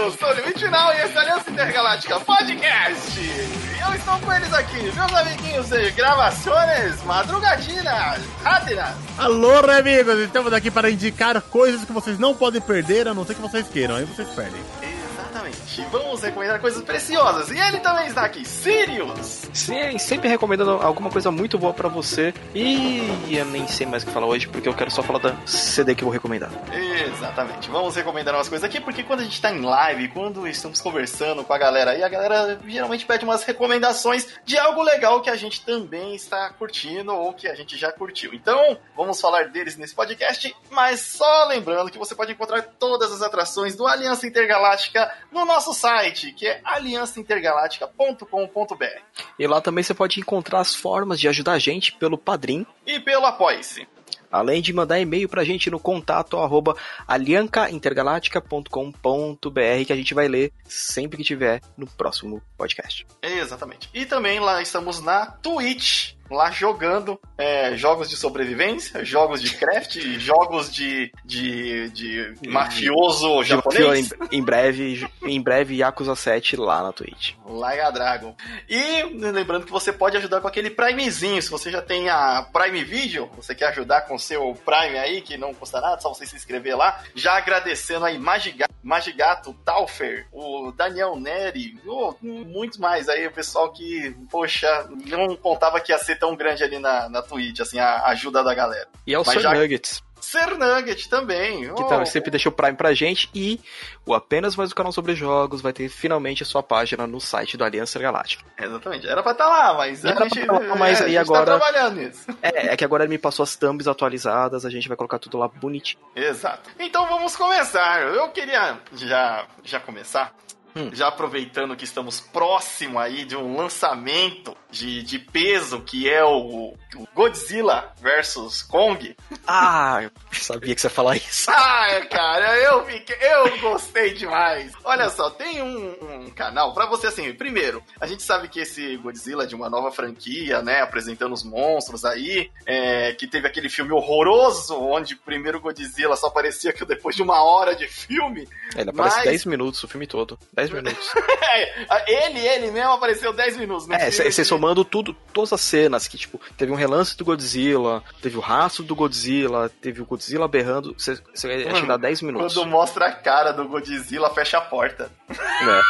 eu sou o Limite Final e esse é Aliança Intergaláctica Podcast. E eu estou com eles aqui, meus amiguinhos de gravações madrugatinas, rápidas. Alô, amigos! Estamos aqui para indicar coisas que vocês não podem perder, a não ser que vocês queiram, aí vocês perdem. Vamos recomendar coisas preciosas. E ele também está aqui, Sirius. Sim, sempre recomendando alguma coisa muito boa pra você. E eu nem sei mais o que falar hoje, porque eu quero só falar da CD que eu vou recomendar. Exatamente. Vamos recomendar umas coisas aqui, porque quando a gente tá em live, quando estamos conversando com a galera aí, a galera geralmente pede umas recomendações de algo legal que a gente também está curtindo ou que a gente já curtiu. Então, vamos falar deles nesse podcast, mas só lembrando que você pode encontrar todas as atrações do Aliança Intergaláctica no nosso site, que é aliançaintergaláctica.com.br. E lá também você pode encontrar as formas de ajudar a gente pelo Padrim. E pelo Apoie-se. Além de mandar e-mail pra gente no contato arroba aliancaintergaláctica.com.br que a gente vai ler sempre que tiver no próximo podcast. Exatamente. E também lá estamos na Twitch, lá jogando é, jogos de sobrevivência, jogos de craft, jogos de, de, de mafioso japonês. Em, em breve, em breve Yakuza 7 lá na Twitch. Laga Dragon. E lembrando que você pode ajudar com aquele Primezinho. Se você já tem a Prime Video, você quer ajudar com o seu Prime aí, que não custa nada, só você se inscrever lá. Já agradecendo aí Magigato, Magigato Taufer, o Daniel Neri, oh, muito mais aí, o pessoal que, poxa, não contava que ia ser tão grande ali na, na Twitch, assim, a ajuda da galera. E é o Sir já... Nuggets. Ser Nugget também. Que oh. sempre deixa o Prime pra gente. E o Apenas Mais o Canal Sobre Jogos vai ter finalmente a sua página no site do Aliança Galáctica. Exatamente. Era pra estar tá lá, mas Era a gente, tá lá, mas é, aí a gente agora... tá trabalhando nisso. É, é que agora ele me passou as thumbs atualizadas, a gente vai colocar tudo lá bonitinho. Exato. Então vamos começar. Eu queria já, já começar Hum. Já aproveitando que estamos próximo aí de um lançamento de, de peso, que é o, o Godzilla versus Kong. Ah, eu sabia que você ia falar isso. Ah, cara, eu fiquei, eu gostei demais. Olha só, tem um, um canal para você assim. Primeiro, a gente sabe que esse Godzilla é de uma nova franquia, né, apresentando os monstros aí, é, que teve aquele filme horroroso onde o primeiro Godzilla só aparecia que depois de uma hora de filme. Ele aparece mas... 10 minutos o filme todo. 10 minutos. É, ele, ele mesmo apareceu 10 minutos. É, você somando tudo, todas as cenas, que tipo, teve um relance do Godzilla, teve o rastro do Godzilla, teve o Godzilla berrando, você vai chegar 10 minutos. Quando mostra a cara do Godzilla, fecha a porta. É.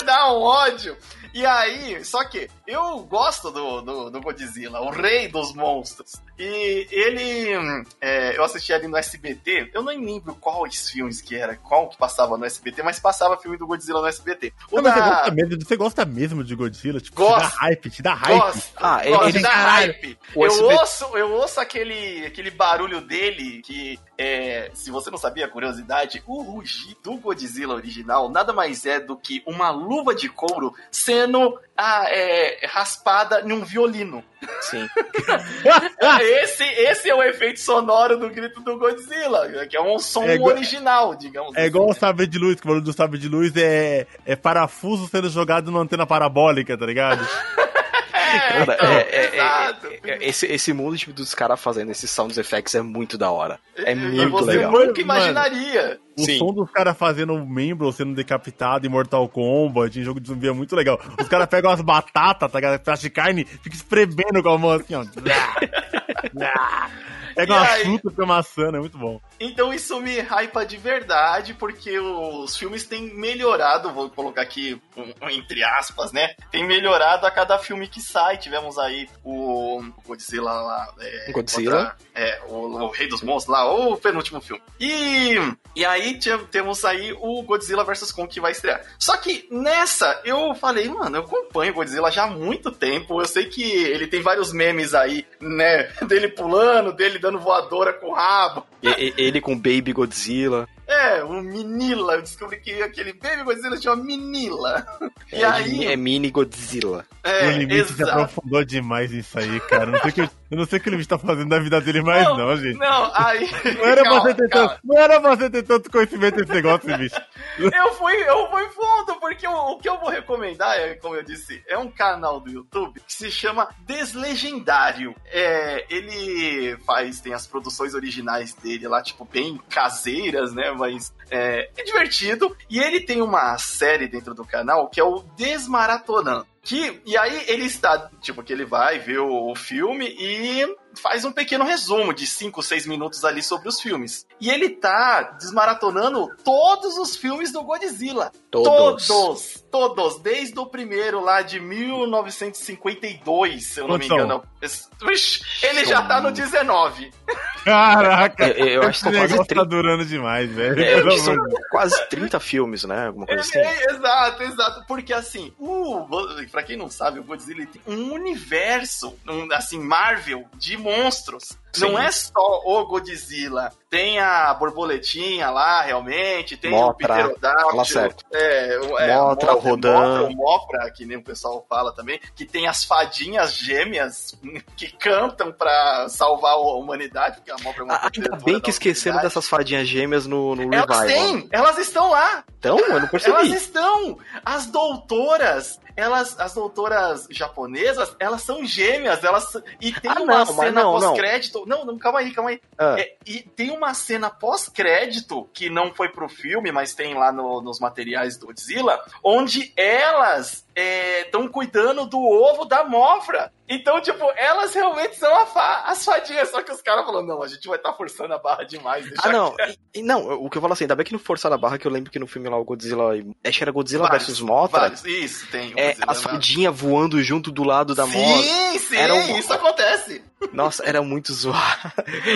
Dá um ódio. E aí, só que eu gosto do, do, do Godzilla, o rei dos monstros. E ele. É, eu assisti ali no SBT, eu nem lembro quais filmes que era, qual que passava no SBT, mas passava filme do Godzilla no SBT. O Não, da... você, gosta mesmo, você gosta mesmo de Godzilla? Tipo, gosto, te dá hype, te dá hype. Gosto, ah, gosto, ele, dá hype. Eu, SBT... ouço, eu ouço aquele, aquele barulho dele que, é, se você não sabia, curiosidade, o rugido do Godzilla original nada mais é do que uma luva de couro sendo ah, é, raspada em um violino. Sim. esse, esse é o efeito sonoro do grito do Godzilla, que é um som é original, digamos É assim. igual o sabre de luz, que o barulho do sabre de luz é, é parafuso sendo jogado numa antena parabólica, tá ligado? É, Cara, é, é, é, é, esse, esse mundo tipo, dos caras fazendo esses sound effects é muito da hora. É muito você legal. nunca imaginaria. O Sim. som dos caras fazendo um membro sendo decapitado em Mortal Kombat, em jogo de zumbi é muito legal. Os caras pegam as batatas, tá ligado? Pedaço de carne, fica espremendo com a mão assim, ó. Pega uma aí... fruta com maçã, é muito bom. Então isso me hypa de verdade, porque os filmes têm melhorado, vou colocar aqui um, entre aspas, né? Tem melhorado a cada filme que sai. Tivemos aí o Godzilla lá. É, Godzilla? Contra, é, o, o, Rei dos Monstros lá, o penúltimo filme. E, e aí temos aí o Godzilla vs Kong que vai estrear. Só que nessa eu falei, mano, eu acompanho o Godzilla já há muito tempo. Eu sei que ele tem vários memes aí, né? Dele pulando, dele dando voadora com o rabo. E, ele com Baby Godzilla. É, um Minila. Eu descobri que aquele Baby Godzilla tinha uma Minila. E é, aí... é Mini Godzilla. É, o limite se aprofundou demais nisso aí, cara. Não sei que, eu não sei o que o limite tá fazendo na vida dele mais, não, não gente. Não, aí. Não era, calma, você ter tanto, não era você ter tanto conhecimento desse negócio, bicho. Eu fui, eu fui fundo, porque o, o que eu vou recomendar, é, como eu disse, é um canal do YouTube que se chama Deslegendário. É, ele faz, tem as produções originais dele lá, tipo, bem caseiras, né? Mas é, é divertido. E ele tem uma série dentro do canal que é o Desmaratonando. Que, e aí ele está, tipo, que ele vai ver o, o filme e faz um pequeno resumo de 5, 6 minutos ali sobre os filmes. E ele tá desmaratonando todos os filmes do Godzilla. Todos. Todos, todos, desde o primeiro lá de 1952, se eu não me são? engano. Ux, Ele já tá no 19. Caraca! Eu, eu acho que Esse são quase negócio 30. tá durando demais, velho. É, eu Pelo acho que são quase 30 filmes, né? Alguma coisa assim. É, exato, exato. Porque assim, o, pra quem não sabe, o Godzilla tem um universo, um, assim, Marvel de monstros. Sim. Não é só o Godzilla. Tem a borboletinha lá, realmente. Tem Mothra, o Pterodáctilo. fala certo. É, o- é, Mothra, a o Rodan. Mofra, que nem o pessoal fala também. Que tem as fadinhas gêmeas que cantam pra salvar a humanidade. Porque a Mofra é uma Ah, Ainda bem que humanidade. dessas fadinhas gêmeas no, no Elas Revival. têm! Elas estão lá! Então, eu não Elas percebi. estão! As doutoras, elas, as doutoras japonesas, elas são gêmeas, elas e tem Ah, uma não, cena não, não. Não, não, calma aí, calma aí. Ah. É, e tem uma cena pós-crédito que não foi pro filme, mas tem lá no- nos materiais do Godzilla, onde elas estão cuidando do ovo da Mofra. Então, tipo, elas realmente são a fa- as fadinhas, só que os caras falaram, não, a gente vai estar forçando a barra demais. Ah, não. quieto." E- não, o que eu falo assim, ainda bem que não forçaram a barra, que eu lembro que no filme lá o Godzilla. Acho que era Godzilla Vários, vs Mothra. vários. Isso, tem. o É, Godzilla as fadinhas voando junto do lado da. Sim, sim, Era um- isso acontece. Nossa, era muito zoado.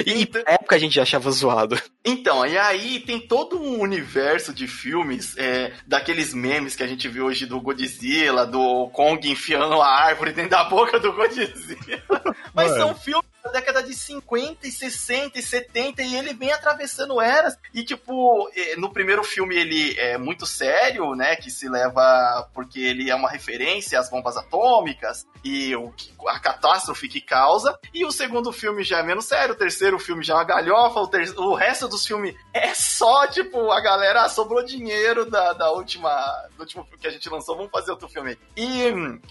E Então- na época a gente achava zoado. Então, e aí tem todo um universo de filmes, é, daqueles memes que a gente vê hoje do Godzilla, do Kong enfiando a árvore dentro da boca do Godzilla. Mas Mano. são filmes da década de 50 e 60 e 70 e ele vem atravessando eras. E, tipo, no primeiro filme ele é muito sério, né? Que se leva porque ele é uma referência às bombas atômicas e o a catástrofe que causa. E o segundo filme já é menos sério, o terceiro filme já é uma galhofa, o, ter- o resto dos filmes é só, tipo, a galera ah, sobrou dinheiro da, da última, do último filme que a gente lançou, vamos fazer outro filme. E,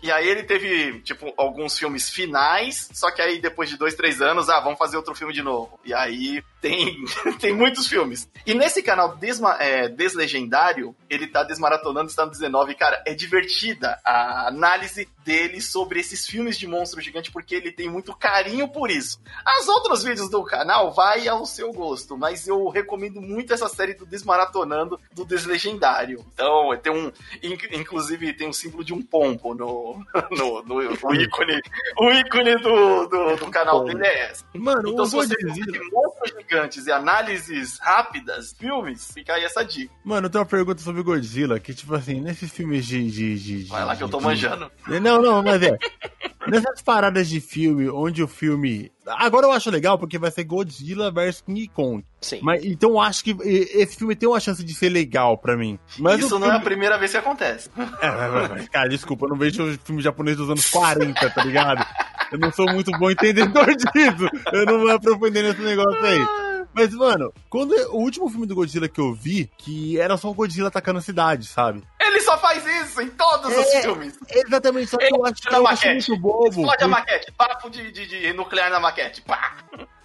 e aí ele teve, tipo, alguns filmes finais, só que aí depois de dois, três anos, ah, vamos fazer outro filme de novo. E aí tem, tem muitos filmes. E nesse canal Desma, é, Deslegendário, ele tá desmaratonando, está no 19, e, cara, é divertida a análise dele sobre esses filmes de monstro gigante, porque ele tem muito carinho por isso. As outros vídeos do canal vai ao seu gosto, mas eu recomendo muito essa série do Desmaratonando do Deslegendário. Então, tem um. inc- Inclusive, tem um símbolo de um pombo no, no, no- o ícone. O ícone do, do, do canal dele é esse. Mano, Então, se você de monstros gigantes e análises rápidas, filmes, fica aí essa dica. Mano, eu tenho uma pergunta sobre Godzilla, que, tipo assim, nesses filmes de... de, de, de Vai lá que eu tô de- manjando. Não, não, mas é. Nessas paradas de filme, onde o filme. Agora eu acho legal porque vai ser Godzilla vs King Kong. Sim. Mas, então eu acho que esse filme tem uma chance de ser legal pra mim. Mas Isso o não é a filme... primeira vez que acontece. É, vai, vai, vai. Cara, desculpa, eu não vejo filme japonês dos anos 40, tá ligado? Eu não sou muito bom entendedor disso. Eu não vou aprofundar nesse negócio aí. Mas, mano, quando o último filme do Godzilla que eu vi, que era só o Godzilla atacando a cidade, sabe? Só faz isso em todos os É, filmes. Exatamente, só que eu acho, eu acho maquete. muito bobo. Explode a maquete. Papo de, de, de nuclear na maquete. Pá.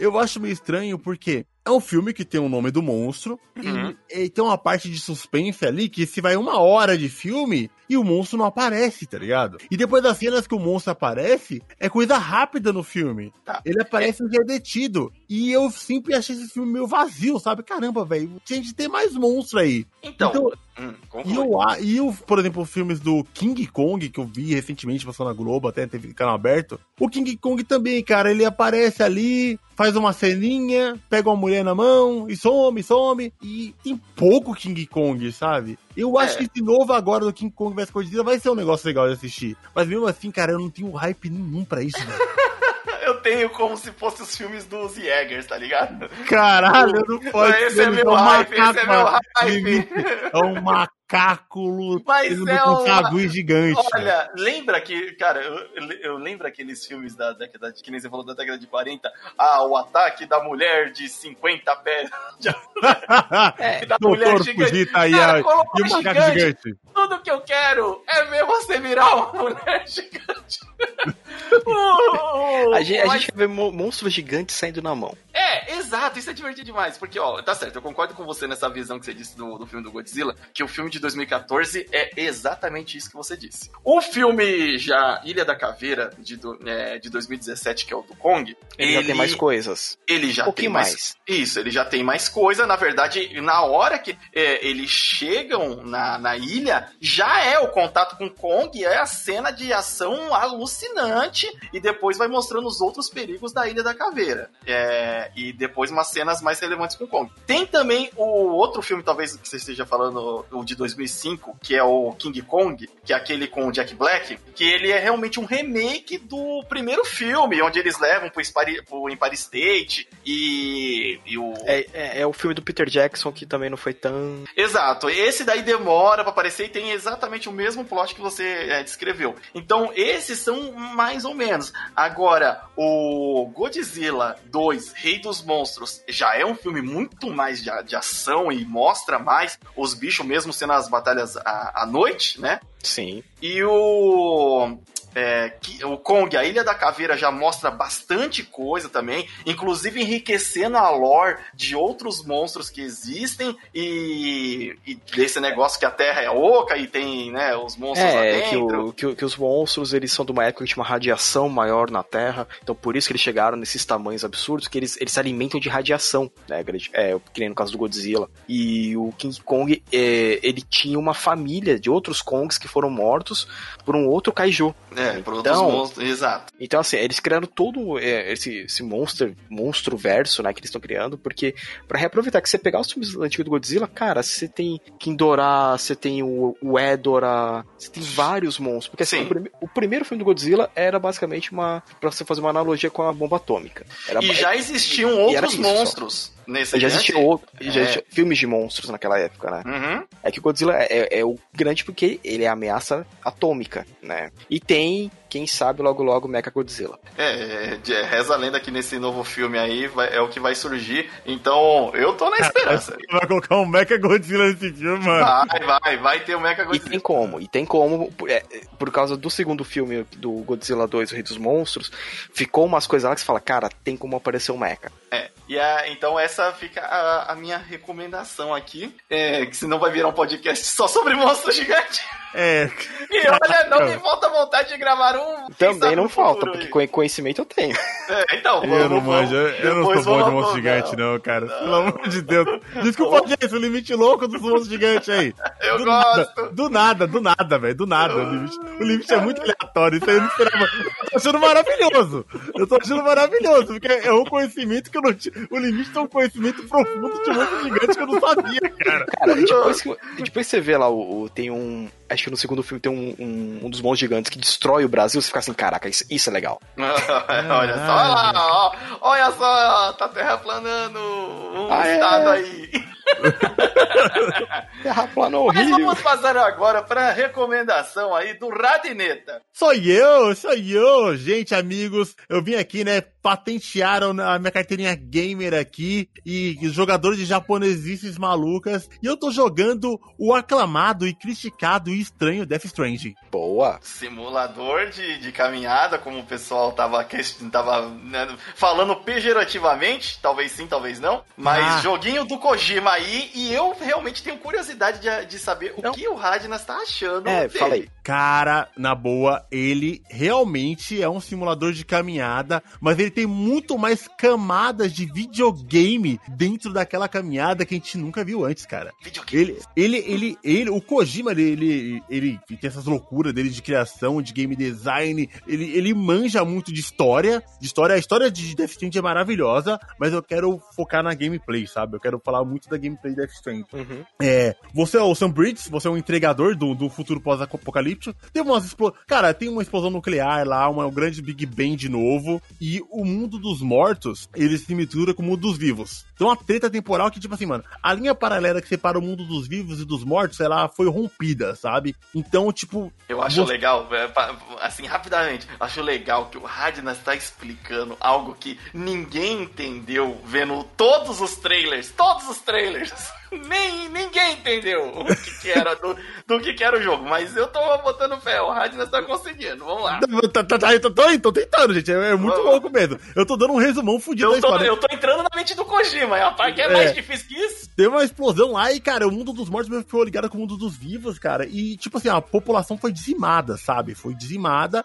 Eu acho meio estranho porque é um filme que tem o nome do monstro Uhum. e, e tem uma parte de suspense ali que se vai uma hora de filme e o monstro não aparece, tá ligado? E depois das cenas que o monstro aparece, é coisa rápida no filme. Tá. Ele aparece e é detido. E eu sempre achei esse filme meio vazio, sabe? Caramba, velho, tinha de ter mais monstro aí. Então, Então, hum, E, eu, e eu, por exemplo, os filmes do King Kong, que eu vi recentemente, passou na Globo, até teve canal aberto. O King Kong também, cara, ele aparece ali, faz uma ceninha, pega uma mulher na mão e some, some. E tem pouco King Kong, sabe? Eu acho É. que esse novo agora do King Kong vs Godzilla vai ser um negócio legal de assistir. Mas mesmo assim, cara, eu não tenho hype nenhum pra isso, velho. Eu tenho como se fossem os filmes dos Jägers, tá ligado? Caralho, não pode Esse é ele meu hype, esse é meu hype. É um macaco Mas lutando é com uma- gigante. Olha, lembra que, cara, eu, eu- lembro aqueles filmes da década de, que nem você falou da década de 40, ah, o ataque da mulher de 50 pés, É, da mulher gigante. Aí, Cara, colocou e o macaco gigante. gigante. Tudo que eu quero é ver você virar uma mulher gigante. Uh, a gente, a mas- gente vê mo- monstros gigantes saindo na mão. É, Exato, isso é divertido demais. Porque, ó, tá certo, eu concordo com você nessa visão que você disse do, do filme do Godzilla, que o filme de 2014 é exatamente isso que você disse. O filme já Ilha da Caveira, de, do, é, de 2017, que é o do Kong, ele, já tem mais coisas. Ele já tem mais, mais. Isso, ele já tem mais coisa. Na verdade, na hora que é, eles chegam na, na ilha, já é o contato com Kong, é a cena de ação alucinante, e depois vai mostrando os outros perigos da Ilha da Caveira. É, e depois umas cenas mais relevantes com Kong. Tem também o outro filme, talvez que você esteja falando, o de 2005, que é o King Kong, que é aquele com o Jack Black, que ele é realmente um remake do primeiro filme, onde eles levam pro, Spari, pro Empire State e, e o... É, é, é o filme do Peter Jackson que também não foi tão. Exato, esse daí demora pra aparecer e tem exatamente o mesmo plot que você é, descreveu. Então, esses são mais ou menos. Agora, o Godzilla 2, Rei dos Monstros, já é um filme muito mais de, de ação e mostra mais os bichos, mesmo sendo as batalhas à, à noite, né? Sim. E o. é, que- o Kong, a Ilha da Caveira, já mostra bastante coisa também, inclusive enriquecendo a lore de outros monstros que existem e, e desse negócio que a Terra é oca e tem né, os monstros lá É, que, dentro. que, o- que os monstros eles são de uma época que tinha uma radiação maior na Terra, então por isso que eles chegaram nesses tamanhos absurdos, que eles, eles se alimentam de radiação, né? É, que nem no caso do Godzilla. E o King Kong, é, ele tinha uma família de outros Kongs que foram mortos por um outro kaiju. É, outros Então- monstros, exato. Então, assim, eles criaram todo é, esse, esse monster, monstro verso, né, que eles estão criando, porque pra reaproveitar que você pegar os filmes antigos do Godzilla, cara, você tem Kindora, você tem o, o Edora, você tem vários monstros. Porque assim, Sim. o, prime- o primeiro filme do Godzilla era basicamente uma. pra você fazer uma analogia com a bomba atômica. Era, E já existiam e outros isso só. Nesse já existiam outro- já É. filmes de monstros naquela época, né? Uhum. É que o Godzilla é, é o grande porque ele é ameaça atômica, né? E tem, quem sabe, logo logo Mecha Godzilla. É, é, de- reza a lenda que nesse novo filme aí vai- é o que vai surgir. Então, eu tô na esperança. Vai colocar um Mecha Godzilla nesse filme, mano. Vai, vai, vai ter o Mecha E Godzilla. tem como, e tem como, por- é, por causa do segundo filme do Godzilla 2, o Rei dos Monstros, ficou umas coisas lá que você fala, cara, tem como aparecer o Mecha. É, e a- então essa fica a, a minha recomendação aqui, é, que senão vai virar um podcast só sobre monstro gigante. É. E olha, não me falta vontade de gravar um. Também não falta, porque aí. conhecimento eu tenho. É, então, Eu vamos- não manjo, eu não depois sou bom de vamos- monstro gigante, não, cara. Pelo amor de Deus. Desculpa, gente, o limite louco dos monstros gigantes aí. Eu do gosto. Nada, do nada, do nada, velho. Do nada. O limite, o limite é muito aleatório. Isso aí eu não esperava. Eu tô achando maravilhoso. Eu tô achando maravilhoso, porque é um conhecimento que eu não tinha. O limite é um conhecimento profundo de monstro gigante que eu não sabia, cara. Cara, e depois, que, depois você vê lá, o, o- tem um. Acho que no segundo filme tem um, um, um dos monstros gigantes que destrói o Brasil, você fica assim, caraca, isso, isso é legal. olha só, olha lá, ó, olha só, tá terraplanando um Ah, é? estado aí. Terraplano Mas horrível. vamos passar agora pra recomendação aí do Radineta. Sou eu, sou eu, gente, amigos. Eu vim aqui, né? Patentearam a minha carteirinha gamer aqui e jogadores de japonesices malucas. E eu tô jogando o aclamado e criticado e estranho Death Stranding. Boa. Simulador de, de caminhada, como o pessoal tava, tava né, falando pejorativamente, talvez sim, talvez não. Mas Ah. joguinho do Kojima aí, e eu realmente tenho curiosidade de, de saber o Não. que o Radnas tá achando. É, dele. aí. Cara, na boa, ele realmente é um simulador de caminhada, mas ele tem muito mais camadas de videogame dentro daquela caminhada que a gente nunca viu antes, cara. Videogame. Ele, ele, ele, ele, o Kojima, ele, ele, ele tem essas loucuras dele de criação, de game design, ele, ele manja muito de história, de história, a história de Death Stranding é maravilhosa, mas eu quero focar na gameplay, sabe? Eu quero falar muito da gameplay de Death Stranding. Uhum. É, você é o Sam Bridges, você é um entregador do, do futuro pós-apocalíptico. Tem umas explo... Cara, tem uma explosão nuclear lá, uma, um grande Big Bang de novo. E o mundo dos mortos, ele se mistura com o mundo dos vivos. Uma treta temporal que, tipo assim, mano, a linha paralela que separa o mundo dos vivos e dos mortos, ela foi rompida, sabe? Então, tipo, Eu acho Você- legal, é, assim, rapidamente, acho legal que o Radnas tá explicando algo que ninguém entendeu vendo todos os trailers, todos os trailers. nem ninguém entendeu o que, que era do, do que, que era o jogo, mas eu tô botando fé, o Radnas tá conseguindo, vamos lá. Tá, tá, tá, tô, tô, tô tentando, gente, é, é muito louco mesmo. Eu tô dando um resumão fudido Eu tô, história. eu tô entrando na mente do Kojima, é uma parte é, É. mais difícil que isso. Teve uma explosão lá e, cara, o mundo dos mortos mesmo ficou ligado com o mundo dos vivos, cara. E, tipo assim, a população foi dizimada, sabe? Foi dizimada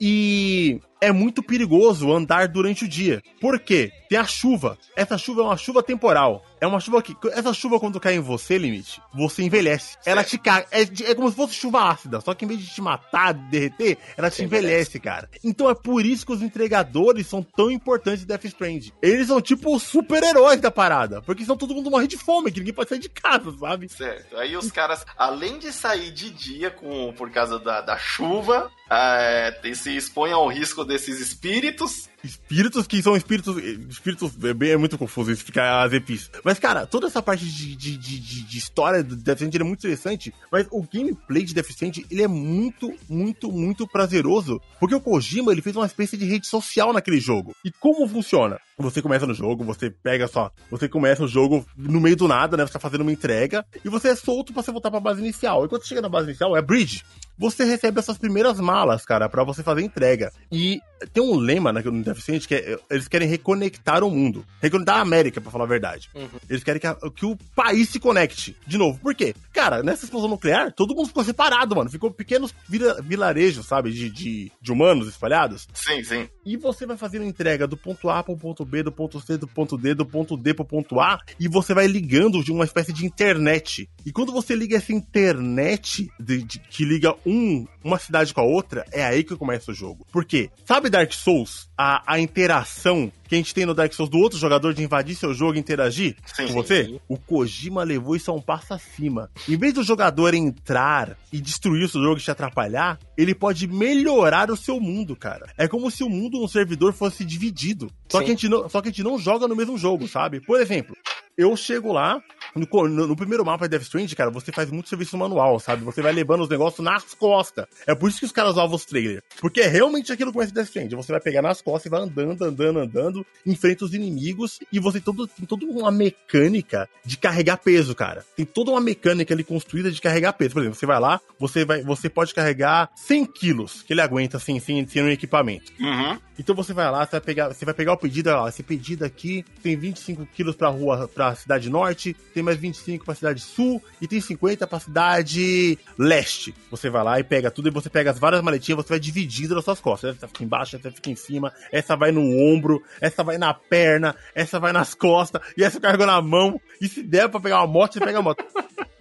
e é muito perigoso andar durante o dia. Por quê? Tem a chuva. Essa chuva é uma chuva temporal. É uma chuva que. Essa chuva, quando cai em você, limite, você envelhece. Ela te caga. É, de- é como se fosse chuva ácida. Só que em vez de te matar, derreter, ela te envelhece, cara. Então é por isso que os entregadores são tão importantes em Death Strand. Eles são tipo os super-heróis da parada. Porque senão todo mundo morre de fome, que ninguém pode sair de casa, sabe? Certo. Aí os caras, além de sair de dia com, por causa da, da chuva, é, tem- se expõem ao risco desses espíritos. Espíritos que são espíritos. Espíritos é, bem- é muito confuso isso ficar as epis. Mas, cara, toda essa parte de, de, de, de- história do Stranding é muito interessante. Mas o gameplay de Stranding, ele é muito, muito, muito prazeroso. Porque o Kojima, ele fez uma espécie de rede social naquele jogo. E como funciona? Você começa no jogo, você pega só. Você começa o jogo no meio do nada, né? Você tá fazendo uma entrega. E você é solto pra você voltar pra base inicial. E quando você chega na base inicial, é bridge. Você recebe essas primeiras malas, cara, pra você fazer entrega. E tem um lema né, no Stranding que é, eles querem reconectar o mundo. Reconectar a América, pra falar a verdade. Eles querem que, a- que o país se conecte. De novo, por quê? Cara, nessa explosão nuclear, todo mundo ficou separado, mano. Ficou pequenos vila- vilarejos, sabe? De, de, de humanos espalhados. Sim, sim. E você vai fazendo entrega do ponto A pro ponto B, do ponto C, do ponto D, do ponto D pro ponto A, e você vai ligando de uma espécie de internet. E quando você liga essa internet de- de- que liga um, uma cidade com a outra, é aí que começa o jogo. Por quê? Sabe Dark Souls? A, a interação que a gente tem no Dark Souls do outro jogador de invadir seu jogo e interagir Sim, com você? O Kojima levou isso a um passo acima. Em vez do jogador entrar e destruir o seu jogo e te atrapalhar, ele pode melhorar o seu mundo, cara. É como se o mundo no servidor fosse dividido. Só Sim. que, a gente não, só que a gente não joga no mesmo jogo, sabe? Por exemplo, eu chego lá, no, no- primeiro mapa de Death Stranding, cara, você faz muito serviço manual, sabe? Você vai levando os negócios nas costas. É por isso que os caras usavam os trailers. Porque é realmente aquilo que começa Death Stranding. Você vai pegar nas costas e vai andando, andando, andando, enfrenta os inimigos e você tem, todo, tem toda uma mecânica de carregar peso, cara. Tem toda uma mecânica ali construída de carregar peso. Por exemplo, você vai lá, você, vai, você pode carregar 100 quilos que ele aguenta assim, sem, sem um equipamento. Uhum. Então você vai lá, você vai pegar, você vai pegar o pedido, olha lá, esse pedido aqui tem 25 quilos pra rua, pra cidade norte, tem mais 25 pra cidade sul e tem 50 pra cidade leste. Você vai lá e pega tudo e você pega as várias maletinhas, você vai dividindo nas suas costas. Essa fica embaixo, essa fica em cima, essa vai no ombro, essa vai na perna, essa vai nas costas e essa carrega na mão. E se der pra pegar uma moto, você pega a moto.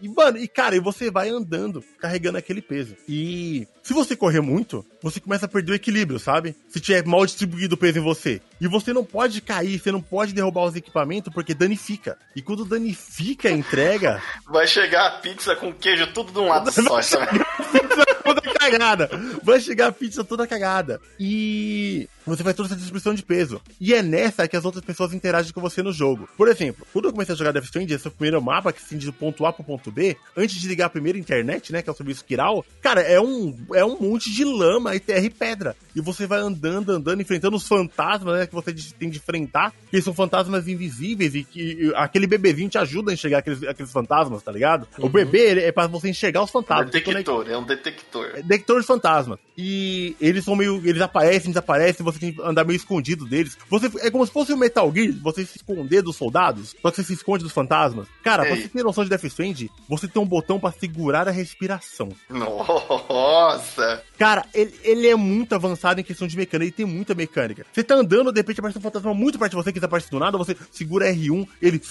E, mano, e cara, e você vai andando, carregando aquele peso. E se você correr muito, você começa a perder o equilíbrio, sabe? Se tiver mal distribuído o peso em você. E você não pode cair, você não pode derrubar os equipamentos porque danifica. E quando danifica a entrega, Vai chegar a pizza com queijo tudo de um lado só. sabe? Cagada. Vai chegar a pizza toda cagada. E você vai toda essa distribuição de peso. E é nessa que as outras pessoas interagem com você no jogo. Por exemplo, quando eu comecei a jogar Death Stranding, esse é o primeiro mapa que se do ponto A pro ponto B, antes de ligar a primeira internet, né, que é o serviço Kiral, cara, é um, é um monte de lama e terra e pedra. E você vai andando, andando, enfrentando os fantasmas, né, que você tem de enfrentar, que são fantasmas invisíveis e que e aquele bebezinho te ajuda a enxergar aqueles, aqueles fantasmas, tá ligado? O bebê é pra você enxergar os fantasmas. detector, é um detector. É detector de fantasma. E eles são meio. Eles aparecem, desaparecem, você tem que andar meio escondido deles. Você, é como se fosse um Metal Gear, você se esconder dos soldados, só que você se esconde dos fantasmas. Cara, pra Ei. você ter noção de Death Strand, você tem um botão pra segurar a respiração. Nossa! Cara, ele, ele é muito avançado em questão de mecânica, ele tem muita mecânica. Você tá andando, de repente aparece um fantasma muito perto de você, que desaparece do nada, você segura R1, ele.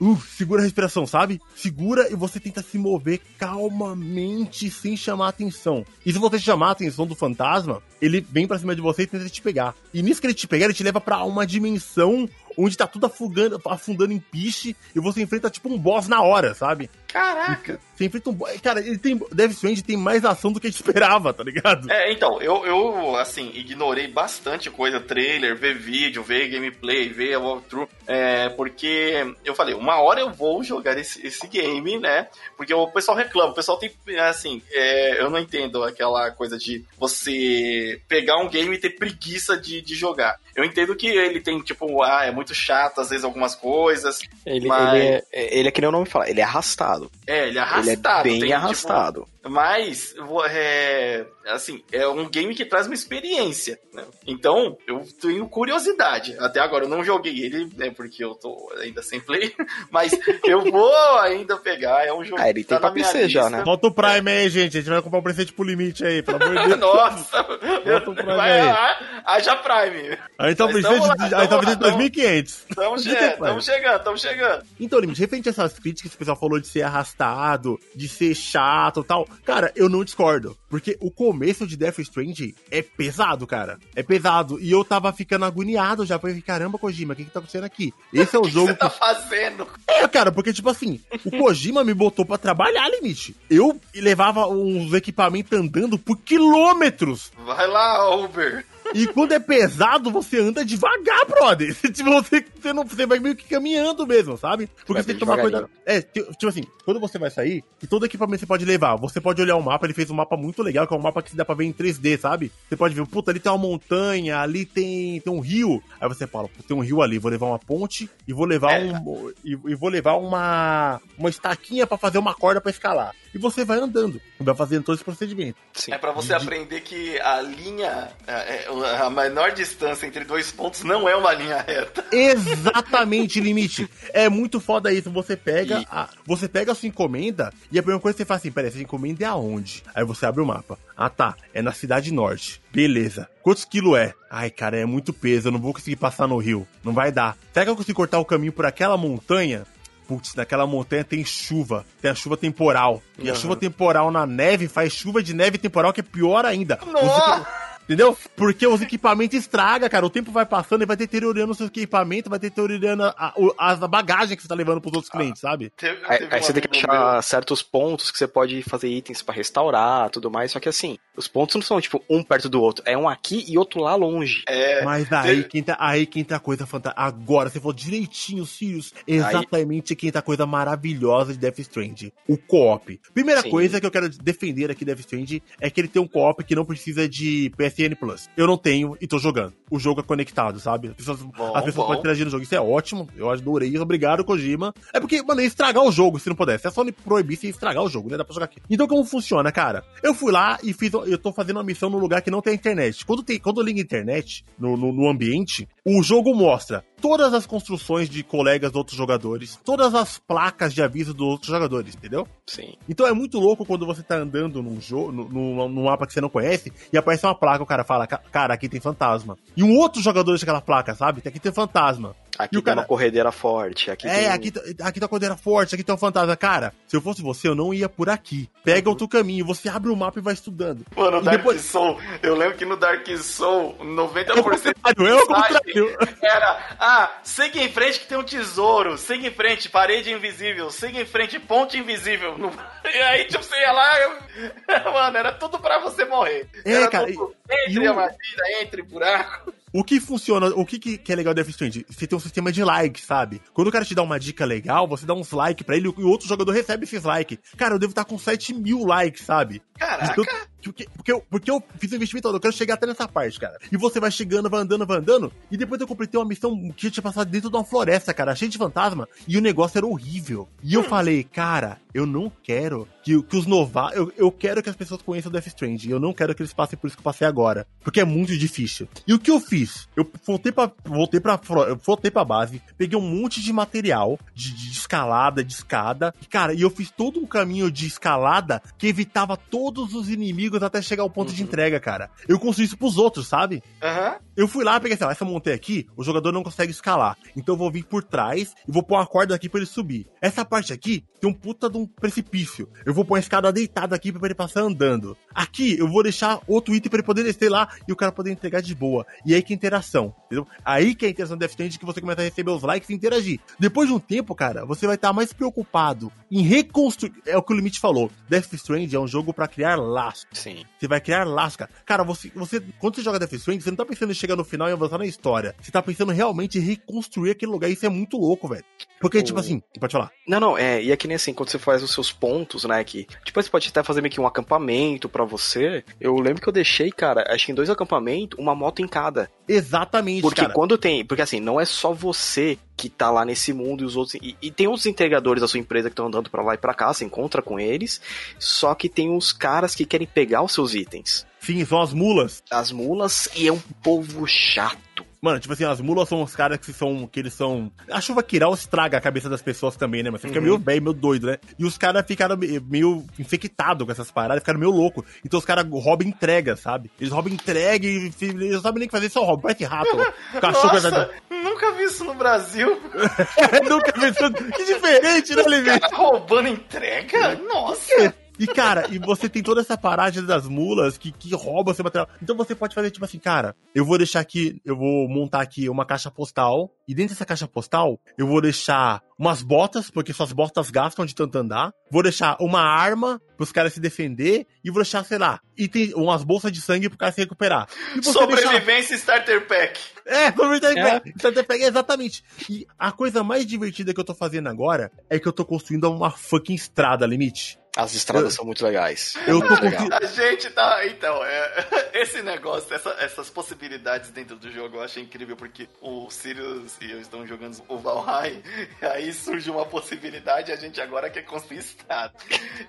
Uh, segura a respiração, sabe? Segura e você tenta se mover calmamente, sem chamar atenção. E se você chamar a atenção do fantasma, ele vem pra cima de você e tenta te pegar. E nisso que ele te pegar, ele te leva pra uma dimensão onde tá tudo afundando, afundando em piche e você enfrenta tipo um boss na hora, sabe? Caraca! Você enfrenta um. Cara, ele tem. Death Stranding tem mais ação do que a gente esperava, tá ligado? É, então, eu, eu, assim, ignorei bastante coisa, trailer, ver vídeo, ver gameplay, ver walkthrough, é, porque eu falei, uma hora eu vou jogar esse, esse game, né, porque o pessoal reclama, o pessoal tem, assim, é, eu não entendo aquela coisa de você pegar um game e ter preguiça de, de jogar. Eu entendo que ele tem, tipo, ah, é muito chato, às vezes, algumas coisas. Ele, mas... ele, é, ele é que nem o nome fala, ele é arrastado. É, ele é arrastado. Ele é bem tem, arrastado. Tipo, mas, é, assim, é um game que traz uma experiência, né? Então, eu tenho curiosidade. Até agora, eu não joguei ele, né, porque eu tô ainda sem play, mas eu vou ainda pegar. É um jogo ah, ele que tá tem pra na minha PC já, lista. né? Bota o Prime aí, gente. A gente vai comprar um presente pro limite aí, pelo amor de Deus. Nossa! Bota o Prime Vai aí. lá, haja Prime. Aí tá presente tamo de, tamo tá presente de 2.500. Estamos Não tem chegando, Prime. estamos chegando, estamos chegando. Então, Limite, referente a essas críticas que o pessoal falou de ser arrastado, de ser chato e tal, cara, eu não discordo. Porque o começo de Death Stranding é pesado, cara. É pesado. E eu tava ficando agoniado já. Falei, caramba, Kojima, o que que tá acontecendo aqui? Esse é o O que jogo você tá fazendo? É, cara, porque, tipo assim, o Kojima me botou pra trabalhar, limite. Eu levava uns equipamentos andando por quilômetros. Vai lá, Uber. E quando é pesado, você anda devagar, brother. Tipo, você, você, não, você vai meio que caminhando mesmo, sabe? Porque você tem que tomar cuidado. É, ti- tipo assim, quando você vai sair, que todo equipamento você pode levar. Você pode olhar o mapa, ele fez um mapa muito legal, que é um mapa que dá pra ver em 3D, sabe? Você pode ver, puta, ali tem uma montanha, ali tem, tem um rio. Aí você fala, tem um rio ali, vou levar uma ponte e vou levar É. um. E, e vou levar uma. uma estaquinha pra fazer uma corda pra escalar. E você vai andando, vai fazendo todo esse procedimento. Sim. É pra você aprender que a linha, é, é, a menor distância entre dois pontos não é uma linha reta. Exatamente, limite. É muito foda isso. Você pega, E- a, você pega a sua encomenda e a primeira coisa que você faz assim, peraí, essa encomenda é aonde? Aí você abre o mapa. Ah tá, é na cidade norte. Beleza. Quantos quilos é? Ai, cara, é muito peso, eu não vou conseguir passar no rio. Não vai dar. Será que eu consigo cortar o caminho por aquela montanha? Putz, naquela montanha tem chuva. Tem a chuva temporal. E a Uhum. chuva temporal na neve faz chuva de neve temporal que é pior ainda. Os Nossa! Entendeu? Porque os equipamentos estragam, cara. O tempo vai passando e vai deteriorando o seu equipamento, vai deteriorando a, a bagagem que você tá levando pros outros clientes, sabe? Teve, Aí, teve aí um você tem que achar certos pontos que você pode fazer itens pra restaurar, tudo mais. Só que assim, os pontos não são tipo um perto do outro, é um aqui e outro lá longe. meu, É, Mas aí que entra, aí que entra a coisa fantástica. Agora, você falou direitinho, Sirius. Exatamente que entra a coisa maravilhosa de Death Stranding. O co-op. Primeira Sim. coisa que eu quero defender aqui Death Stranding é que ele tem um co-op que não precisa de PSN Plus. Eu não tenho e tô jogando. O jogo é conectado, sabe? As pessoas, Bom, as pessoas bom. podem interagir no jogo. Isso é ótimo. Eu adorei. Obrigado, Kojima. É porque, mano, ia estragar o jogo se não pudesse. É só me proibir se estragar o jogo, né? Dá pra jogar aqui. Então, como funciona, cara? Eu fui lá e fiz. Eu tô fazendo uma missão num lugar que não tem internet. Quando, tem, quando liga internet no, no, no ambiente, o jogo mostra todas as construções de colegas de outros jogadores, todas as placas de aviso dos outros jogadores, entendeu? Sim. Então é muito louco quando você tá andando num jogo, num, num mapa que você não conhece, e aparece uma placa, o cara fala, "Ca- cara, aqui tem fantasma. E um outro jogador deixa aquela placa, sabe? Aqui tem fantasma. Aqui tem cara- uma corredeira forte. Aqui é, tem... aqui, tá- aqui tá a cordeira forte, aqui tem um fantasma. Cara, se eu fosse você, eu não ia por aqui. Pega outro caminho, você abre o mapa e vai estudando. Mano, E Dark depois- Soul, eu lembro que no Dark Soul, É o 90% contrário, é o mensagem contrário. era, ah, siga em frente que tem um tesouro, siga em frente, parede invisível, siga em frente, ponte invisível. E aí, tipo, você ia lá, eu- mano, era tudo pra você morrer. É, era cara, tudo, e- entre e o- armadilha, entre buraco. O que funciona, o que, que, é legal do Death Stranding? Você tem um sistema de like, sabe? Quando o cara te dá uma dica legal, você dá uns likes pra ele e o outro jogador recebe esses likes. Cara, eu devo estar com 7 mil likes, sabe? Caraca. Porque, porque, eu, porque eu fiz o investimento todo, eu quero chegar até nessa parte, cara. E você vai chegando, vai andando, vai andando, e depois eu completei uma missão que tinha passado dentro de uma floresta, cara, cheia de fantasma, e o negócio era horrível. E eu falei, cara, eu não quero que, que os novatos. Eu, eu quero que as pessoas conheçam Death Stranding, eu não quero que eles passem por isso que eu passei agora, porque é muito difícil. E o que eu fiz? Eu voltei pra, voltei pra, voltei pra base, peguei um monte de material, de, de escalada, de escada, e cara, e eu fiz todo um caminho de escalada que evitava todos os inimigos até chegar ao ponto de entrega, cara. Eu construí isso pros outros, sabe? Aham. Eu fui lá, peguei assim, ó, essa montanha aqui, o jogador não consegue escalar. Então eu vou vir por trás e vou pôr uma corda aqui pra ele subir. Essa parte aqui tem um puta de um precipício. Eu vou pôr uma escada deitada aqui pra ele passar andando. Aqui eu vou deixar outro item pra ele poder descer lá e o cara poder entregar de boa. E aí que é interação, entendeu? Aí que é a interação do Death que você começa a receber os likes e interagir. Depois de um tempo, cara, você vai estar mais preocupado em reconstruir. É o que o Limite falou. Death Stranding é um jogo pra criar laços. Sim. Você vai criar laços, cara. Cara, você, você, quando você joga Death Stranding, você não tá pensando em chegar no final e avançar na história. Você tá pensando realmente em reconstruir aquele lugar. Isso é muito louco, velho. Porque, O- tipo assim, pode falar. Não, não, é, e é que nem assim, quando você faz os seus pontos, né, que, tipo, você pode até fazer meio que um acampamento pra você, eu lembro que eu deixei, cara, acho que em dois acampamentos, uma moto em cada. Exatamente, Porque cara. quando tem, porque assim, não é só você que tá lá nesse mundo e os outros, e, e tem outros entregadores da sua empresa que estão andando pra lá e pra cá, você encontra com eles, só que tem uns caras que querem pegar os seus itens. Sim, são as mulas. As mulas, e é um povo chato. Mano, tipo assim, as mulas são os caras que são. que eles são. A chuva quiral estraga a cabeça das pessoas também, né? Mas você fica Uhum. meio velho, meio doido, né? E os caras ficaram me- meio infectados com essas paradas, ficaram meio loucos. Então os caras roubam entrega, sabe? Eles roubam entrega e eles não sabem nem o que fazer, só roubam. Parece rato. Cachorro Nossa, nunca vi isso no Brasil. Nunca pensou. Que diferente, né, Levi? Roubando entrega? Nossa. E, cara, e você tem toda essa paragem das mulas que, que rouba seu material. Então você pode fazer, tipo assim, cara, eu vou deixar aqui, eu vou montar aqui uma caixa postal. E dentro dessa caixa postal, eu vou deixar umas botas, porque suas botas gastam de tanto andar. Vou deixar uma arma pros caras se defender. E vou deixar, sei lá, item, umas bolsas de sangue pro cara se recuperar. E você deixar- Sobrevivência Starter Pack. é, Starter É. Pack. Starter Pack, exatamente. E a coisa mais divertida que eu tô fazendo agora é que eu tô construindo uma fucking estrada limite. As estradas são muito legais. Eu tô Muito legal. construindo. A gente tá. Então, é, esse negócio, essa- essas possibilidades dentro do jogo eu achei incrível, porque o Sirius e eu estão jogando o Valheim, e aí surge uma possibilidade e a gente agora quer construir estrada.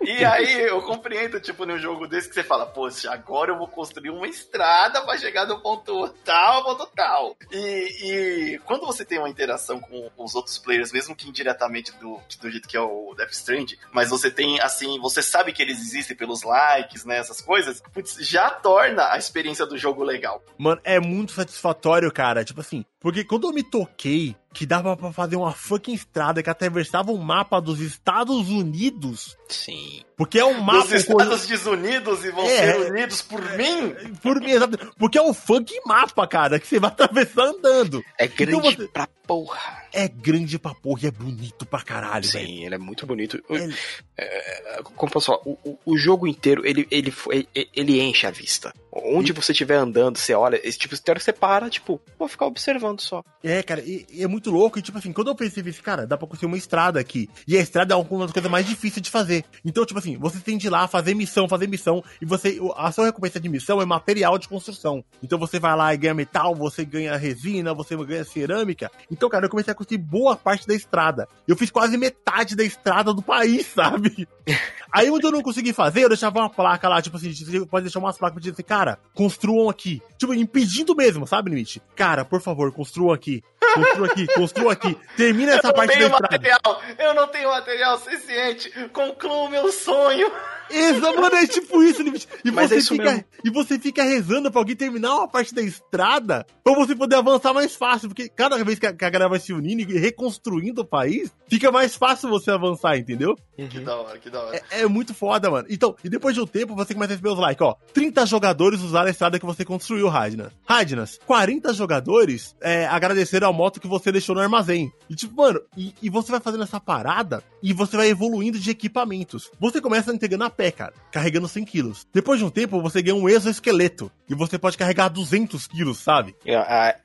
E aí eu compreendo, tipo, num jogo desse que você fala, poxa, agora eu vou construir uma estrada pra chegar do ponto tal ao ponto tal. E, e quando você tem uma interação com os outros players, mesmo que indiretamente do, do jeito que é o Death Strand, mas você tem, assim, você sabe que eles existem pelos likes, né, essas coisas, putz, já torna a experiência do jogo legal. Mano, é muito satisfatório, cara. Tipo assim, porque quando eu me toquei que dava pra fazer uma fucking estrada que atravessava o mapa dos Estados Unidos, Sim. porque é um mapa. Os Estados desunidos e vão É. ser unidos por mim? Por mim, exato. Porque é um fucking mapa, cara, que você vai atravessar andando. É grande você- pra porra. É grande pra porra e é bonito pra caralho, velho. Sim, ele é muito bonito. Ele- É, como posso falar? O, o- o jogo inteiro, ele, ele, foi- ele, ele enche a vista. Onde você estiver andando, você olha, esse tipo, que você para, tipo, vou ficar observando só. É, cara, e, e é muito louco. E tipo assim, quando eu pensei nisso, cara, dá pra construir uma estrada aqui. E a estrada é uma das coisas mais difíceis de fazer. Então, tipo assim, você tem de ir lá fazer missão, fazer missão. E você. A sua recompensa de missão é material de construção. Então você vai lá e ganha metal, você ganha resina, você ganha cerâmica. Então, cara, eu comecei a construir boa parte da estrada. Eu fiz quase metade da estrada do país, sabe? Aí onde eu não consegui fazer, eu deixava uma placa lá, tipo assim, você pode deixar umas placas pra dizer assim, cara, construam aqui. Tipo, impedindo mesmo, sabe, limite? Cara, por favor, construam aqui. Construam aqui, construam aqui. Termina Eu essa não parte da tenho estrada. material, eu não tenho material suficiente. Concluo meu sonho. Exa, mano, é tipo isso, limite. E Mas você é isso fica, mesmo. e você fica rezando pra alguém terminar uma parte da estrada pra você poder avançar mais fácil. Porque cada vez que a, que a galera vai se unindo e reconstruindo o país, fica mais fácil você avançar, entendeu? Que da hora, que da hora. É, é muito foda, mano. Então, e depois de um tempo, você começa a receber os likes, ó. 30 jogadores usaram a estrada que você construiu, Radnas. Radnas, 40 jogadores é, agradeceram a moto que você deixou no armazém. E tipo, mano, e, e você vai fazendo essa parada e você vai evoluindo de equipamentos. Você começa entregando a pé, cara, carregando 100 quilos. Depois de um tempo, você ganha um exoesqueleto. E você pode carregar 200 quilos, sabe? É, é,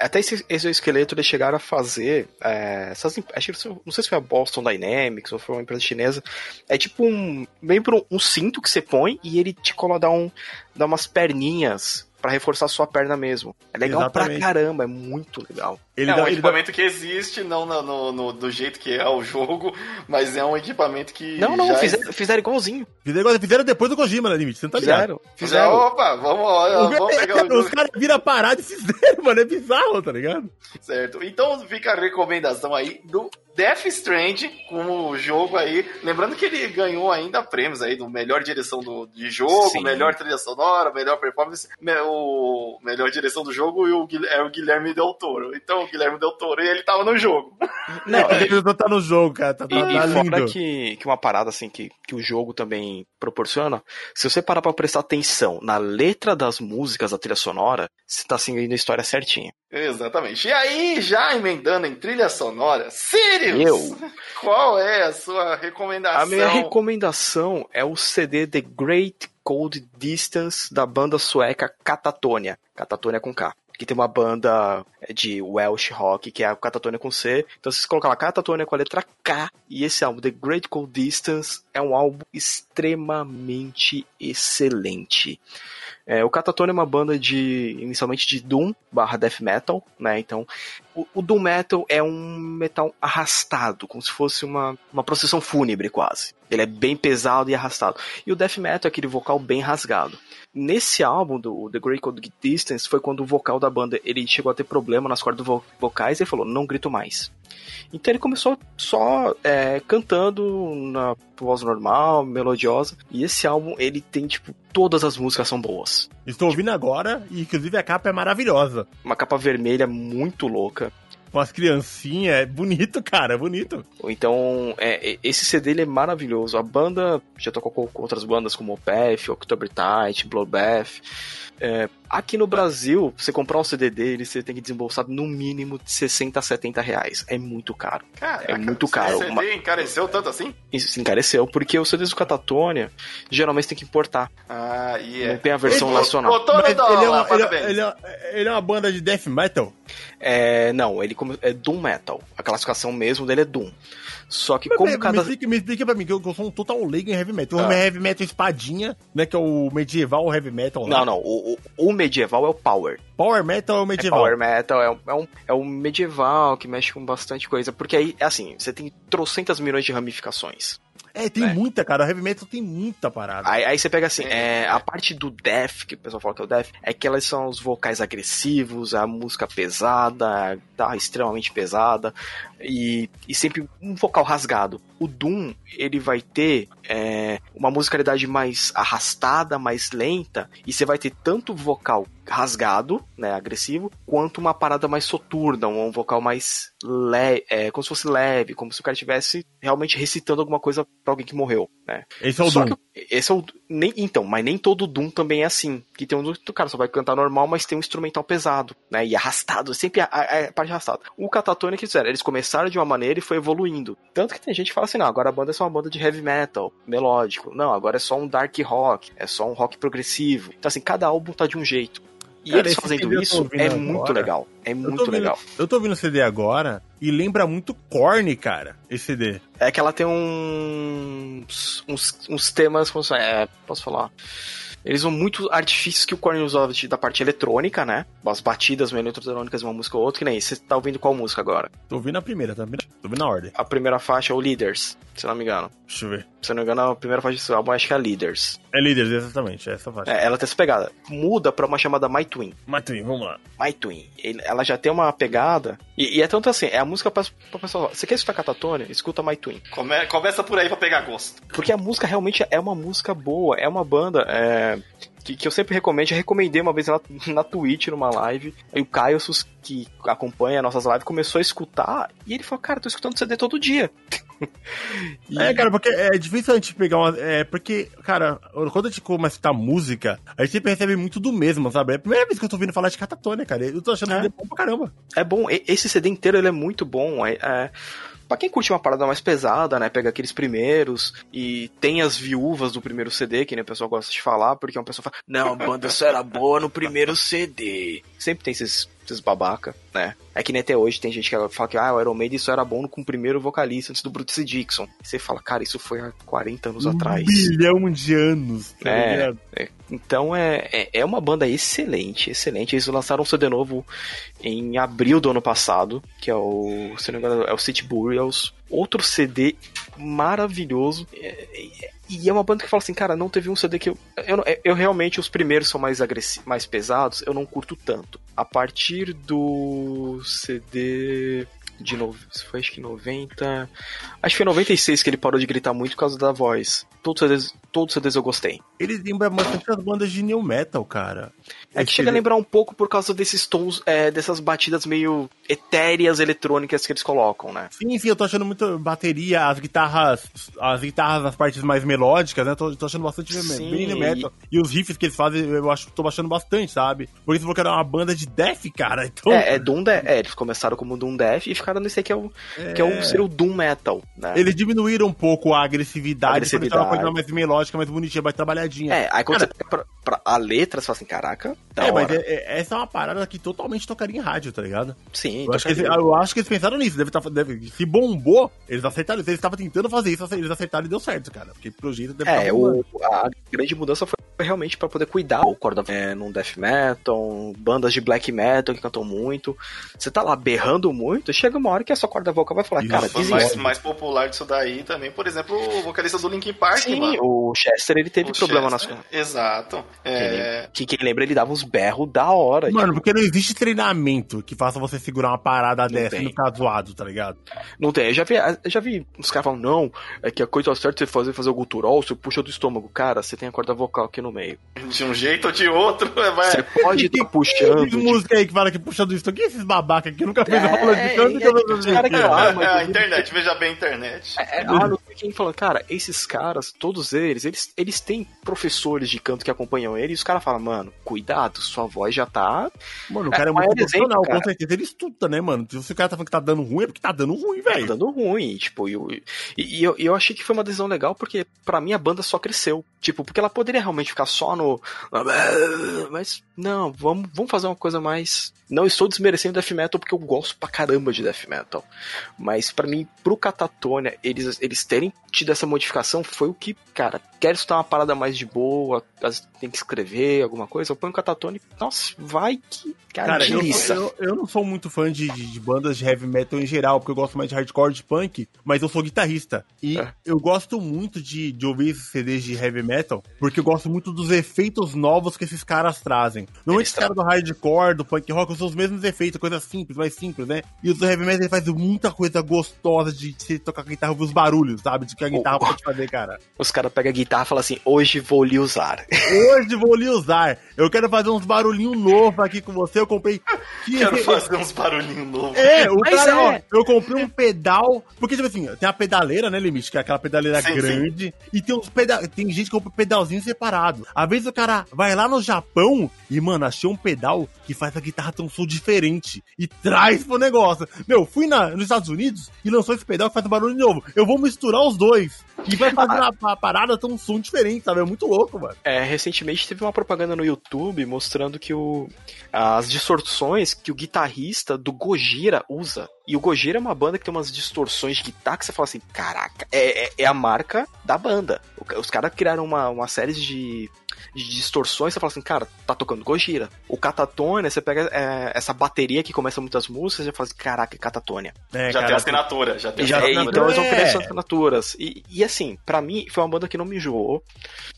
até esse exoesqueleto eles chegaram a fazer. é, essas, acho não sei se foi a Boston Dynamics ou foi uma empresa chinesa. É tipo um. Lembra um, um cinto que você põe e ele te coloca dá, um, dá umas perninhas pra reforçar sua perna mesmo. É legal Exatamente. pra caramba, é muito legal. Ele é dá, um ele dá- equipamento que existe, não no, no- no- do jeito que é o jogo, mas é um equipamento que. Não, não, já fizeram, fizeram igualzinho. Fizeram, fizeram depois do Kojima, né, Limite? Você não tá ligado? Fizeram. Já, Fizeram. opa, vamos, ó, vamos pegar o Os caras viram a parada e fizeram, mano. É bizarro, tá ligado? Certo. Então fica a recomendação aí do Death Strand como jogo aí. Lembrando que ele ganhou ainda prêmios aí do melhor direção do, de jogo, Sim. melhor trilha sonora, melhor performance, me- o melhor direção do jogo e o, é o Guilherme Del Toro. Então Guilherme Del Toro, ele tava no jogo. Não, Ele não tá no jogo, cara. Tá, E, tá, e fora que, que uma parada assim que, que o jogo também proporciona, se você parar pra prestar atenção na letra das músicas da trilha sonora, você tá seguindo a história certinha. Exatamente. E aí, já emendando em trilha sonora, Sirius! Eu. Qual é a sua recomendação? A minha recomendação é o CD The Great Cold Distance da banda sueca Catatonia. Catatonia com K. que tem uma banda de Welsh Rock, que é a Catatonia com C. Então, se você colocar lá Catatonia com a letra K, e esse álbum, The Great Cold Distance, é um álbum extremamente excelente. É, o Catatonia é uma banda de, inicialmente, de Doom barra Death Metal, né? Então, o, o, Doom Metal é um metal arrastado, como se fosse uma, uma procissão fúnebre quase. Ele é bem pesado e arrastado. E o Death Metal é aquele vocal bem rasgado. Nesse álbum do The Great Cold Distance foi quando o vocal da banda ele chegou a ter problema nas cordas vocais e ele falou: não grito mais. Então ele começou só é, cantando na voz normal, melodiosa. E esse álbum ele tem tipo todas as músicas são boas. Estou ouvindo agora e inclusive a capa é maravilhosa. Uma capa vermelha muito louca com as criancinhas. É bonito, cara, é bonito. Então, é, esse CD ele é maravilhoso. A banda já tocou com outras bandas como Opeth, October Tide, Bloodbath. É, aqui no Brasil, você comprar um CD dele, você tem que desembolsar no mínimo de 60 a 70 reais. É muito caro. Caraca, é muito caro. O CD Uma... encareceu tanto assim? Isso encareceu, porque os CDs do Catatônia geralmente tem que importar. Ah, e yeah. Não tem a versão ele nacional. Ele, é uma, é, ele, é, ele, é uma banda de death metal? É, não, ele é Doom Metal. A classificação mesmo dele é Doom. Só que como me, cada. Me explica, me explica pra mim, que eu, eu sou um total leigo em heavy metal. Ah. heavy metal espadinha, né? Que é o medieval heavy metal. Lá. Não, não. O, o, o, medieval é o power. Power metal é o medieval. É power metal é, é, um, é um medieval que mexe com bastante coisa. Porque aí, assim, você tem trocentas milhões de ramificações. É, tem né? muita, cara. O heavy metal tem muita parada. Aí, aí você pega assim, é, a parte do death, que o pessoal fala que é o death, é que elas são os vocais agressivos, a música pesada, tá extremamente pesada, e, e sempre um vocal rasgado. O Doom, ele vai ter é, uma musicalidade mais arrastada, mais lenta, e você vai ter tanto vocal rasgado, né, agressivo, quanto uma parada mais soturna, um vocal mais leve, é, como se fosse leve, como se o cara estivesse realmente recitando alguma coisa pra alguém que morreu, né. Esse é o Só Doom. Que, esse é o, nem, então, mas nem todo Doom também é assim, que tem um do cara só vai cantar normal, mas tem um instrumental pesado, né, e arrastado, sempre a, a, a parte arrastada. O fizeram, eles começaram de uma maneira e foi evoluindo. Tanto que tem gente que fala assim, não, agora a banda é só uma banda de heavy metal, melódico. Não, agora é só um dark rock, é só um rock progressivo. Então assim, cada álbum tá de um jeito. E Cara, eles fazendo isso é agora, muito legal. É muito ouvindo, legal. Eu tô ouvindo o CD agora e lembra muito Korn, cara, esse CD. É que ela tem uns, uns, uns temas, como é, posso falar? Eles usam muito artifícios que o Korn usava da parte eletrônica, né? As batidas meio eletrônicas de uma música ou outra, que nem Você tá ouvindo qual música agora? Tô ouvindo a primeira, tá? Tô ouvindo na ordem. A primeira faixa é o Leaders, se não me engano. Deixa eu ver. Se não me engano, a primeira faixa do álbum acho que é Leaders. É Leaders, exatamente, é essa faixa. É, ela tem essa pegada. Muda pra uma chamada My Twin. My Twin, vamos lá. My Twin. Ela já tem uma pegada. E, e é tanto assim, é a música pra, pra pessoal. Você quer escutar Catatone? Escuta My Twin. Come, começa por aí pra pegar gosto. Porque a música realmente é uma música boa. É uma banda. É que, que eu sempre recomendo, já recomendei uma vez na, na Twitch, numa live, aí o Caio, que acompanha nossas lives, começou a escutar, e ele falou, cara, tô escutando CD todo dia. E... É, cara, porque é difícil a gente pegar uma. É, porque, cara, quando a gente começa a escutar música, a gente sempre recebe muito do mesmo, sabe? É a primeira vez que eu tô ouvindo falar de Catatônia, cara. Eu tô achando é. bom pra caramba. É bom, esse CD inteiro ele é muito bom. É, é, Pra quem curte uma parada mais pesada, né? Pega aqueles primeiros e tem as viúvas do primeiro CD, que nem o pessoal gosta de falar, porque uma pessoa fala, não, a banda só era boa no primeiro CD. Sempre tem esses esses babaca, né? É que nem até hoje tem gente que fala que ah, o Iron Maiden isso era bom com o primeiro vocalista antes do Bruce Dixon. E você fala, cara, isso foi há 40 anos um atrás. Um bilhão de anos. Tá é, é, então é, é, é, uma banda excelente, excelente. Eles lançaram um CD novo em abril do ano passado, que é o, se não me engano, é o City Burials. Outro CD maravilhoso. É, é, e é uma banda que fala assim, cara, não teve um CD que eu. Eu, eu realmente, os primeiros são mais agressivos, mais pesados, eu não curto tanto. A partir do CD de novo, foi acho que 90. Acho que foi 96 que ele parou de gritar muito por causa da voz. Todos os CDs, todos os CDs eu gostei. Ele lembra bastante as bandas de new metal, cara. É que chega a lembrar um pouco por causa desses tons, é, dessas batidas meio etéreas eletrônicas que eles colocam, né? Sim, sim, eu tô achando muito bateria, as guitarras, as guitarras nas partes mais melódicas, né? Tô, tô achando bastante sim, bem new metal. E... os riffs que eles fazem, eu acho tô achando bastante, sabe? Porque você falou que era uma banda de death, cara. Então... É, é Doom Death. É, eles começaram como Doom Death e ficaram nesse aqui é o, é... que é o, ser o Doom Metal, né? Eles diminuíram um pouco a agressividade, agressividade. Coisa mais melódica, mais bonitinha, mais trabalhadinha. É, aí quando cara... você pega pra, pra, a letra, você fala assim, caraca, da É, mas hora. é- é- essa é uma parada que totalmente tocaria em rádio, tá ligado? Sim, Eu acho, que eles, eu acho que eles pensaram nisso. Deve tá, deve, se bombou, eles acertaram. Se eles estavam tentando fazer isso, eles acertaram e deu certo, cara. Porque pelo jeito deve É, tá o, a grande mudança foi realmente pra poder cuidar o corda é, num death metal, bandas de black metal que cantam muito. Você tá lá berrando muito, chega uma hora que a sua corda vocal vai falar, Isso, cara, desiste. mais, mais popular disso daí também, por exemplo, o vocalista do Linkin Park, Sim, mano. o Chester ele teve O problema Chester. nas Exato. É, Que quem lembra, ele dava uns berros da hora. Mano, tipo, porque não existe treinamento que faça você segurar uma parada dessa tem. e não ficar zoado, tá ligado? não tem. Eu já vi, eu já vi uns caras falando, não, é que a coisa certa é você fazer, fazer o gutural, você puxa do estômago. Cara, você tem a corda vocal aqui no meio. de um jeito ou de outro, vai. Você pode estar puxando. Tem tipo, música aí que fala que puxa do estômago. Quem é esses babaca aqui? Nunca fez É, aula de canto, é, nunca fez que aula de canto. É, a internet, veja bem a internet. É, ah, sei quem falando, cara, esses caras, todos eles, eles, eles têm professores de canto que acompanham ele, e os caras falam, mano, cuidado, sua voz já tá. Mano, o cara é, É, muito profissional, com certeza ele estuda, né, mano? Se o cara tá falando que tá dando ruim, é porque tá dando ruim, tá velho. dando ruim, tipo, e, eu- e- eu, eu achei que foi uma decisão legal, porque pra mim a banda só cresceu. Tipo, porque ela poderia realmente ficar só no. Mas, não, vamos, vamos fazer uma coisa mais. Não estou desmerecendo death metal porque eu gosto pra caramba de death metal. Mas pra mim, pro Catatonia, eles, eles terem tido essa modificação foi o que, cara, quer escutar uma parada mais de boa, tem que escrever alguma coisa, eu ponho o Catatonia, nossa, vai que. Cara, Cara, eu, eu, eu não sou muito fã de, de- bandas de heavy metal em geral, porque eu gosto mais de hardcore, de punk, mas eu sou guitarrista. E É. eu gosto muito de, de ouvir esses CDs de heavy metal, porque eu gosto muito dos efeitos novos que esses caras trazem. Eles os caras do hardcore, do punk rock, usam os mesmos efeitos, coisas simples, mais simples, né? E os heavy metal faz muita coisa gostosa de se tocar guitarra, ouvir os barulhos, sabe? De que a guitarra Oh. pode fazer, cara. Os caras pegam a guitarra e falam assim: hoje vou lhe usar. Hoje vou lhe usar. Eu quero fazer uns barulhinhos novos aqui com você. Eu comprei. Quero fazer uns barulhinhos novos. É, o Mas cara, é. ó, eu comprei um pedal, porque, tipo assim, tem a pedaleira, né, Limite, que é aquela pedaleira Sim, grande, e tem uns pedal, tem gente que compra pedalzinho separado. Às vezes o cara vai lá no Japão e, mano, achei um pedal que faz a guitarra ter um som diferente e traz pro negócio. Meu, fui na, nos Estados Unidos e lançou esse pedal que faz um barulho novo. Eu vou misturar os dois e vai fazer a, a parada ter um som diferente, sabe? É muito louco, mano. É, recentemente teve uma propaganda no YouTube mostrando que o, as distorções que o guitarrista do Gojira usa. E o Gojira é uma banda que tem umas distorções de guitarra que você fala assim: caraca, é, é, é a marca da banda. Os caras criaram uma, uma série de, de distorções, você fala assim, cara, tá tocando Gojira. O Catatônia, você pega é, essa bateria que começa muitas músicas e fala assim, caraca, é Catatônia. É, já tem cara, assinatura, já tem Já, assinatura. então eles vão É. criar essas assinaturas. E, e assim, pra mim, foi uma banda que não me enjoou.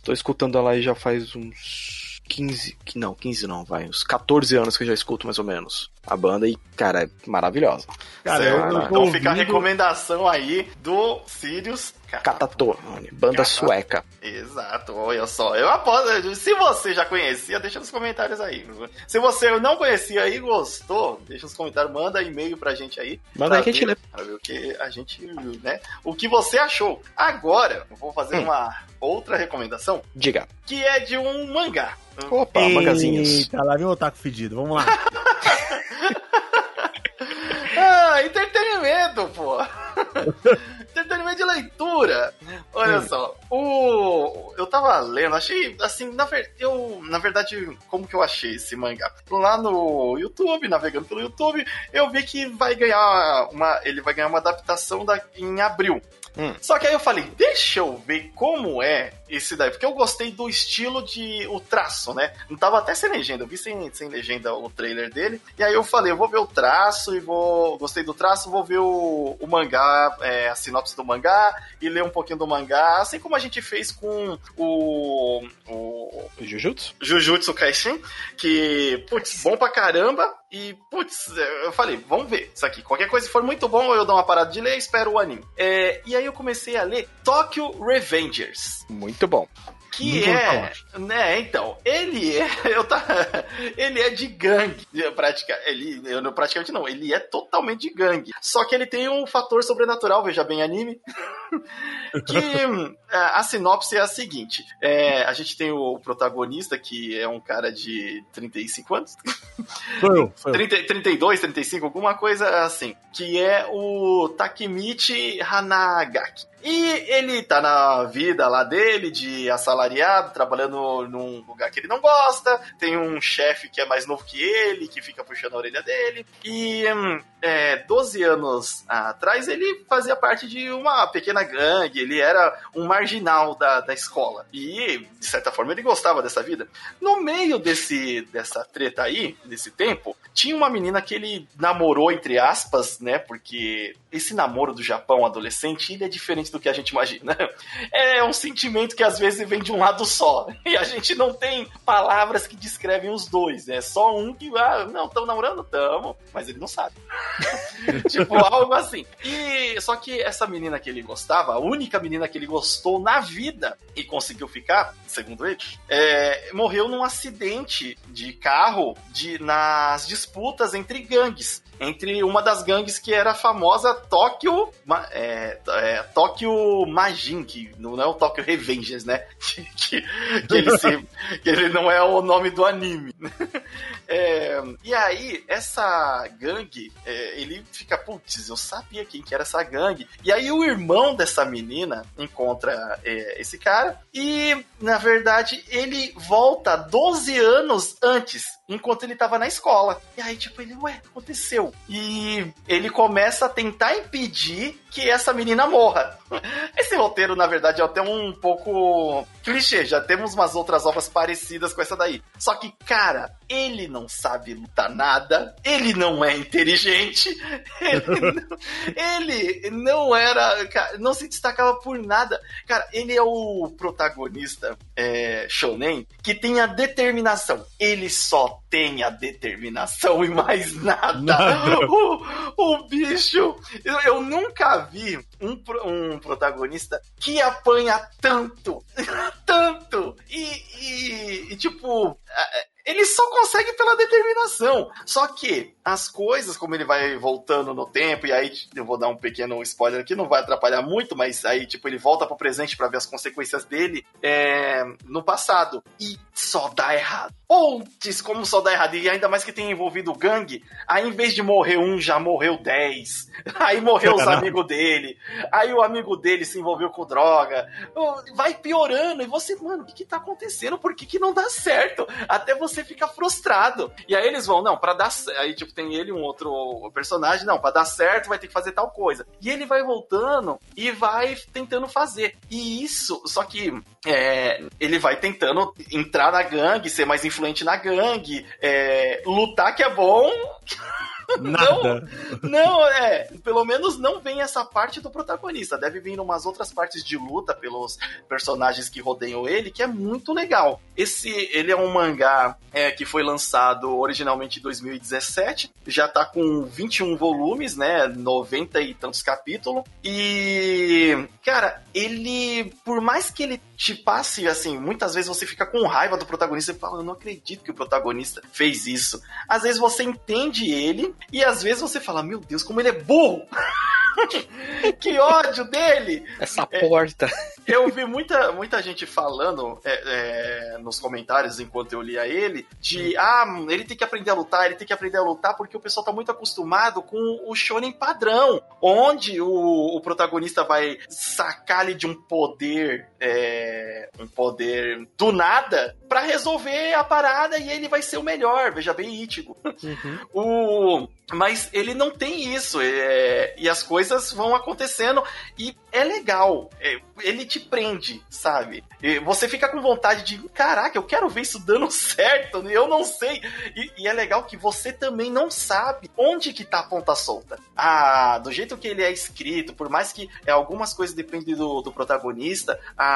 Tô escutando ela aí já faz uns 15. que- Não, 15 não, vai. Uns 14 anos que eu já escuto mais ou menos. A banda e, cara, é maravilhosa. Cara, eu, eu então fica a ouvindo- recomendação aí do Sirius Catatone, banda Cata- sueca. Exato, olha só. Eu aposto. Se você já conhecia, deixa nos comentários aí. Se você não conhecia e gostou, deixa nos comentários, manda e-mail pra gente aí. Manda aí que a gente lê. Pra ver o que a gente, né? O que você achou. Agora, eu vou fazer Hum. uma outra recomendação, Diga. que é de um mangá. Opa, mangazinhos. Eita, lá vem o otaku fedido. Vamos lá. Ah, entretenimento, pô. entretenimento de leitura. Olha Hum. só, o eu tava lendo, achei assim, na, ver... eu, na verdade, como que eu achei esse mangá? Lá no YouTube, navegando pelo YouTube, eu vi que vai ganhar uma, ele vai ganhar uma adaptação da... em abril. Hum. Só que aí eu falei, deixa eu ver como é esse daí, porque eu gostei do estilo de o traço, né? Não tava até sem legenda, eu vi sem, sem legenda o trailer dele. E aí eu falei, eu vou ver o traço e vou. Gostei do traço, vou ver o, o mangá, é, a sinopse do mangá e ler um pouquinho do mangá, assim como a gente fez com o. o Jujutsu? Jujutsu Kaisen, que, putz, bom pra caramba. E, putz, eu falei, vamos ver isso aqui. Qualquer coisa, se for muito bom, eu dou uma parada de ler e espero o anime. É, e aí eu comecei a ler Tokyo Revengers. Muito bom. Que é. Né, então, ele é. Eu tá, ele é de gangue. Pratica, ele, eu, não- praticamente não, ele é totalmente de gangue. Só que ele tem um fator sobrenatural, veja bem anime. que hum, a sinopse é a seguinte: é, a gente tem o protagonista, que é um cara de 35 anos. Sou eu, sou eu. 30, 32, 35, alguma coisa assim. Que é o Takemichi Hanagaki. E ele tá na vida lá dele de assalariado, trabalhando num lugar que ele não gosta, tem um chefe que é mais novo que ele, que fica puxando a orelha dele, e hum, é, 12 anos atrás ele fazia parte de uma pequena gangue, ele era um marginal da, da escola, e de certa forma ele gostava dessa vida. No meio desse, dessa treta aí, desse tempo, tinha uma menina que ele namorou, entre aspas, né, porque esse namoro do Japão adolescente, ele é diferente do que a gente imagina. É um sentimento que às vezes vem de um lado só. E a gente não tem palavras que descrevem os dois. É só um que, ah, não, estamos namorando? Tamo. Mas ele não sabe. tipo, algo assim. E só que essa menina que ele gostava, a única menina que ele gostou na vida e conseguiu ficar, segundo ele, é, morreu num acidente de carro de, nas disputas entre gangues entre uma das gangues que era a famosa Tóquio é, é, Tóquio Majin, que não é o Tóquio Revengers, né? que, que, ele se, que, ele não é o nome do anime. É, e aí, essa gangue, é, ele fica, putz, eu sabia quem que era essa gangue. E aí o irmão dessa menina encontra é, esse cara e, na verdade, ele volta 12 anos antes enquanto ele tava na escola. E aí, tipo, ele, ué, aconteceu? E ele começa a tentar impedir que essa menina morra. Esse roteiro, na verdade, é até um pouco clichê. Já temos umas outras obras parecidas com essa daí. Só que, cara, ele não sabe lutar nada, ele não é inteligente, ele não, ele não era. Não se destacava por nada. Cara, ele é o protagonista é, shonen que tem a determinação. Ele só tem a determinação e mais nada. nada. O, o bicho. Eu, eu nunca vi um, um protagonista que apanha tanto, tanto, e, e, e tipo, ele só consegue pela determinação. Só que as coisas, como ele vai voltando no tempo, e aí eu vou dar um pequeno spoiler aqui, não vai atrapalhar muito, mas aí, tipo, ele volta pro presente para ver as consequências dele é, no passado. E só dá errado. Pontes, como só dá errado. E ainda mais que tem envolvido o gangue, aí em vez de morrer um, já morreu dez. Aí morreu os amigos dele. Aí o amigo dele se envolveu com droga. Vai piorando. E você, mano, o que que tá acontecendo? Por que que não dá certo? Até você fica frustrado. E aí eles vão, não, para dar aí tipo tem ele um outro personagem, não, para dar certo vai ter que fazer tal coisa. E ele vai voltando e vai tentando fazer. E isso, só que é, ele vai tentando entrar na gangue, ser mais influente na gangue, é, lutar que é bom. Nada. Não, não, é. Pelo menos não vem essa parte do protagonista. Deve vir umas outras partes de luta pelos personagens que rodeiam ele, que é muito legal. Esse, ele é um mangá é, que foi lançado originalmente em 2017. Já tá com 21 volumes, né? 90 e tantos capítulos. E, cara, ele, por mais que ele te passe, assim, muitas vezes você fica com raiva do protagonista e fala, eu não acredito que o protagonista fez isso. Às vezes você entende ele e às vezes você fala, meu Deus, como ele é burro! que ódio dele! Essa porta. É, eu vi muita, muita gente falando é, é, nos comentários enquanto eu lia ele de ah, ele tem que aprender a lutar, ele tem que aprender a lutar porque o pessoal tá muito acostumado com o shonen padrão, onde o, o protagonista vai sacar-lhe de um poder, é, um poder do nada para resolver a parada e ele vai ser o melhor. Veja bem, Ichigo. Uhum. O mas ele não tem isso. É, e as coisas vão acontecendo. E é legal. É, ele te prende, sabe? E você fica com vontade de, caraca, eu quero ver isso dando certo. Eu não sei. E, e, é legal que você também não sabe onde que tá a ponta solta. Ah, do jeito que ele é escrito, por mais que é, algumas coisas dependem do, do protagonista, ah,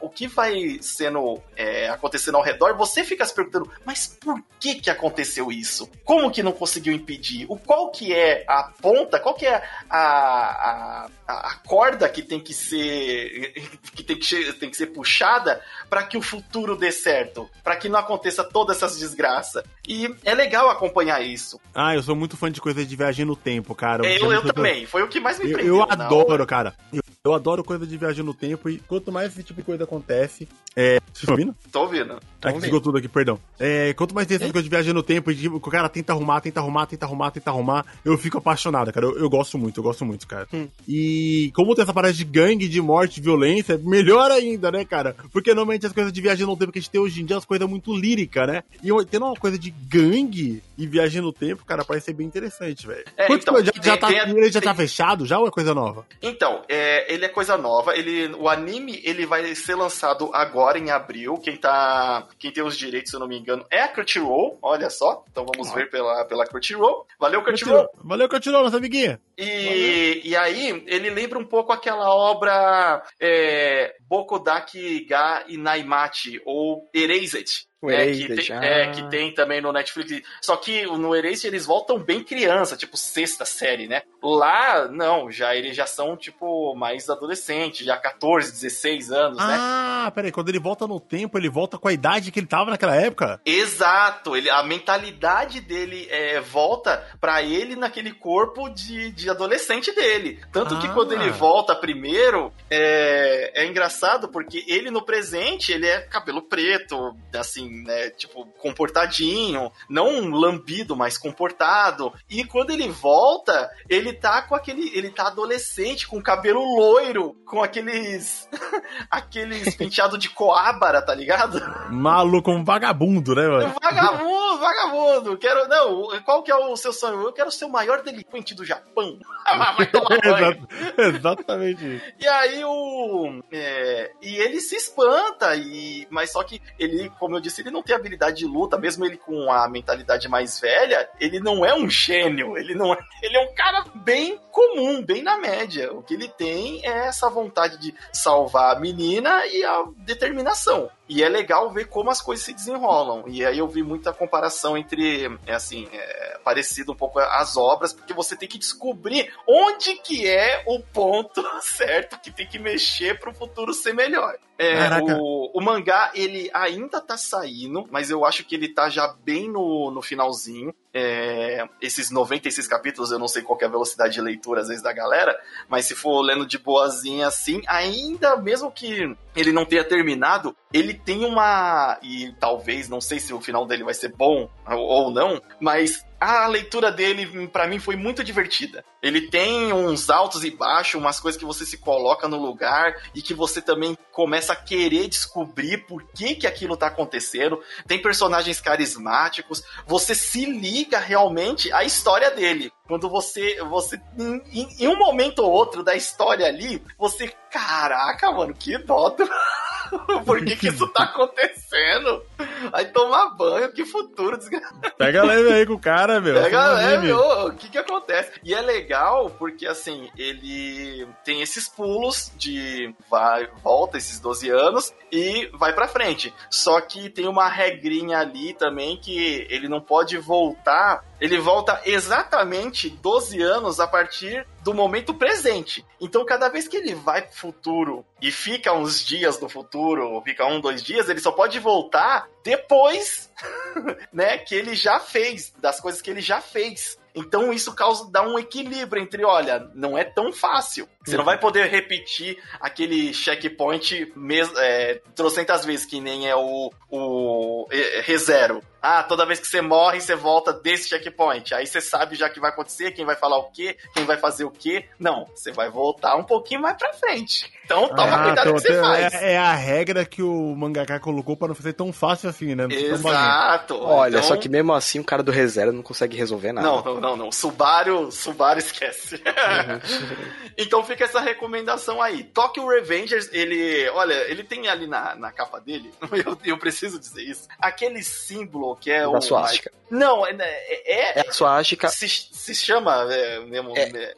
o que vai sendo é, acontecendo ao redor, você fica se perguntando, mas por que que aconteceu isso? Como que não conseguiu impedir? O qual que é a ponta, qual que é a, a, a corda que tem que ser que tem que, tem que ser puxada para que o futuro dê certo, para que não aconteça todas essas desgraças. E é legal acompanhar isso. Ah, eu sou muito fã de coisas de viagem no tempo, cara. Eu, eu, eu também. Foi o que mais me prendeu. Eu, eu adoro, cara. Eu Eu adoro coisa de viagem no tempo e quanto mais esse tipo de coisa acontece. É. Vocês estão ouvindo? Tô ouvindo. Ah, que desligou tudo aqui, perdão. É, quanto mais tem essas coisas de viagem no tempo, e o cara tenta arrumar, tenta arrumar, tenta arrumar, tenta arrumar, eu fico apaixonado, cara. Eu, eu gosto muito, eu gosto muito, cara. Hum. E como tem essa parada de gangue, de morte, violência, é melhor ainda, né, cara? Porque normalmente as coisas de viagem no tempo que a gente tem hoje em dia, as coisas muito líricas, né? E tendo uma coisa de gangue e viagem no tempo, cara, parece ser bem interessante, velho. É, Quanto então, já, tem- já tá, tem- ele já tem- tá fechado já ou é coisa nova? Então, é, ele é coisa nova. Ele, o anime ele vai ser lançado agora em abril. Quem tá, quem tem os direitos, se eu não me engano, é a Crunchyroll. Olha só. Então vamos ver pela, pela Crunchyroll. Valeu, Crunchyroll. Valeu, continuou, nossa amiguinha. E, e aí, ele lembra um pouco aquela obra é, Bokodaki ga Inaimachi, ou Erased. O É, Erased, que tem, ah. é, que tem também no Netflix. Só que no Erased eles voltam bem criança, tipo sexta série, né? Lá, não, já eles já são, tipo, mais adolescentes, já 14, 16 anos, né? Ah, peraí, quando ele volta no tempo, ele volta com a idade que ele tava naquela época? Exato, ele, a mentalidade dele é, volta pra ele naquele corpo de, de adolescente dele. Tanto que Ah. quando ele volta primeiro, é, é engraçado porque ele no presente, ele é cabelo preto, assim, né, tipo, comportadinho, não lambido, mas comportado. E quando ele volta, ele tá com aquele, ele tá adolescente, com cabelo loiro, com aqueles, aqueles penteado de coábara, tá ligado? Maluco, um vagabundo, né, mano? Vagabundo, vagabundo. Quero, não, qual que é o seu sonho? Eu quero ser o maior delinquente do Japão. Vai tomar banho. Exa- Exatamente isso. E aí o. é, e ele se espanta, e, mas só que ele, como eu disse, ele não tem habilidade de luta, mesmo ele com a mentalidade mais velha, ele não é um gênio, ele não é. Ele é um cara bem comum, bem na média. O que ele tem é essa vontade de salvar a menina e a determinação. E é legal ver como as coisas se desenrolam. E aí eu vi muita comparação entre, é assim, é, parecido um pouco as obras, porque você tem que descobrir onde que é o ponto certo que tem que mexer para o futuro ser melhor. É, o, o mangá, ele ainda tá saindo, mas eu acho que ele tá já bem no, no finalzinho. É, esses 96 capítulos, eu não sei qual é a velocidade de leitura, às vezes, da galera, mas se for lendo de boazinha assim, ainda mesmo que ele não tenha terminado, ele tem uma. E talvez, não sei se o final dele vai ser bom ou não, mas a leitura dele, pra mim, foi muito divertida. Ele tem uns altos e baixos, umas coisas que você se coloca no lugar e que você também começa a querer descobrir por que, que aquilo tá acontecendo. Tem personagens carismáticos, você se liga realmente à história dele. Quando você, você em- em um momento ou outro da história ali, você, caraca, mano, que dó. do- Por que, que isso tá acontecendo? Vai tomar banho, que futuro desgraçado. Pega leve aí com o cara, meu. Pega leve, o que que acontece? E é legal porque, assim, ele tem esses pulos de vai, volta esses 12 anos e vai pra frente. Só que tem uma regrinha ali também que ele não pode voltar. Ele volta exatamente 12 anos a partir do momento presente. Então, cada vez que ele vai pro futuro e fica uns dias no futuro, ou fica um, dois dias, ele só pode voltar depois né, que ele já fez, das coisas que ele já fez. Então isso causa dá um equilíbrio entre, olha, não é tão fácil. Você não vai poder repetir aquele checkpoint mes, é, trocentas vezes, que nem é o, o é, ReZero. Ah, toda vez que você morre, você volta desse checkpoint. Aí você sabe já o que vai acontecer, quem vai falar o quê, quem vai fazer o quê. Não, você vai voltar um pouquinho mais pra frente. Então toma Ah, cuidado então, com o que você então, faz. é, é a regra que o mangaka colocou pra não ser tão fácil assim, né? Não. Exato. Olha, Então- só que mesmo assim o cara do reserva não consegue resolver nada. Não, não, não, não. Subaru, Subaru esquece. então fica essa recomendação aí. Tokyo Revengers, ele. Olha, ele tem ali na, na capa dele, eu, eu preciso dizer isso. Aquele símbolo que é o. Da suástica. Não, é. é, É a suástica se, se chama é, mesmo. É, é,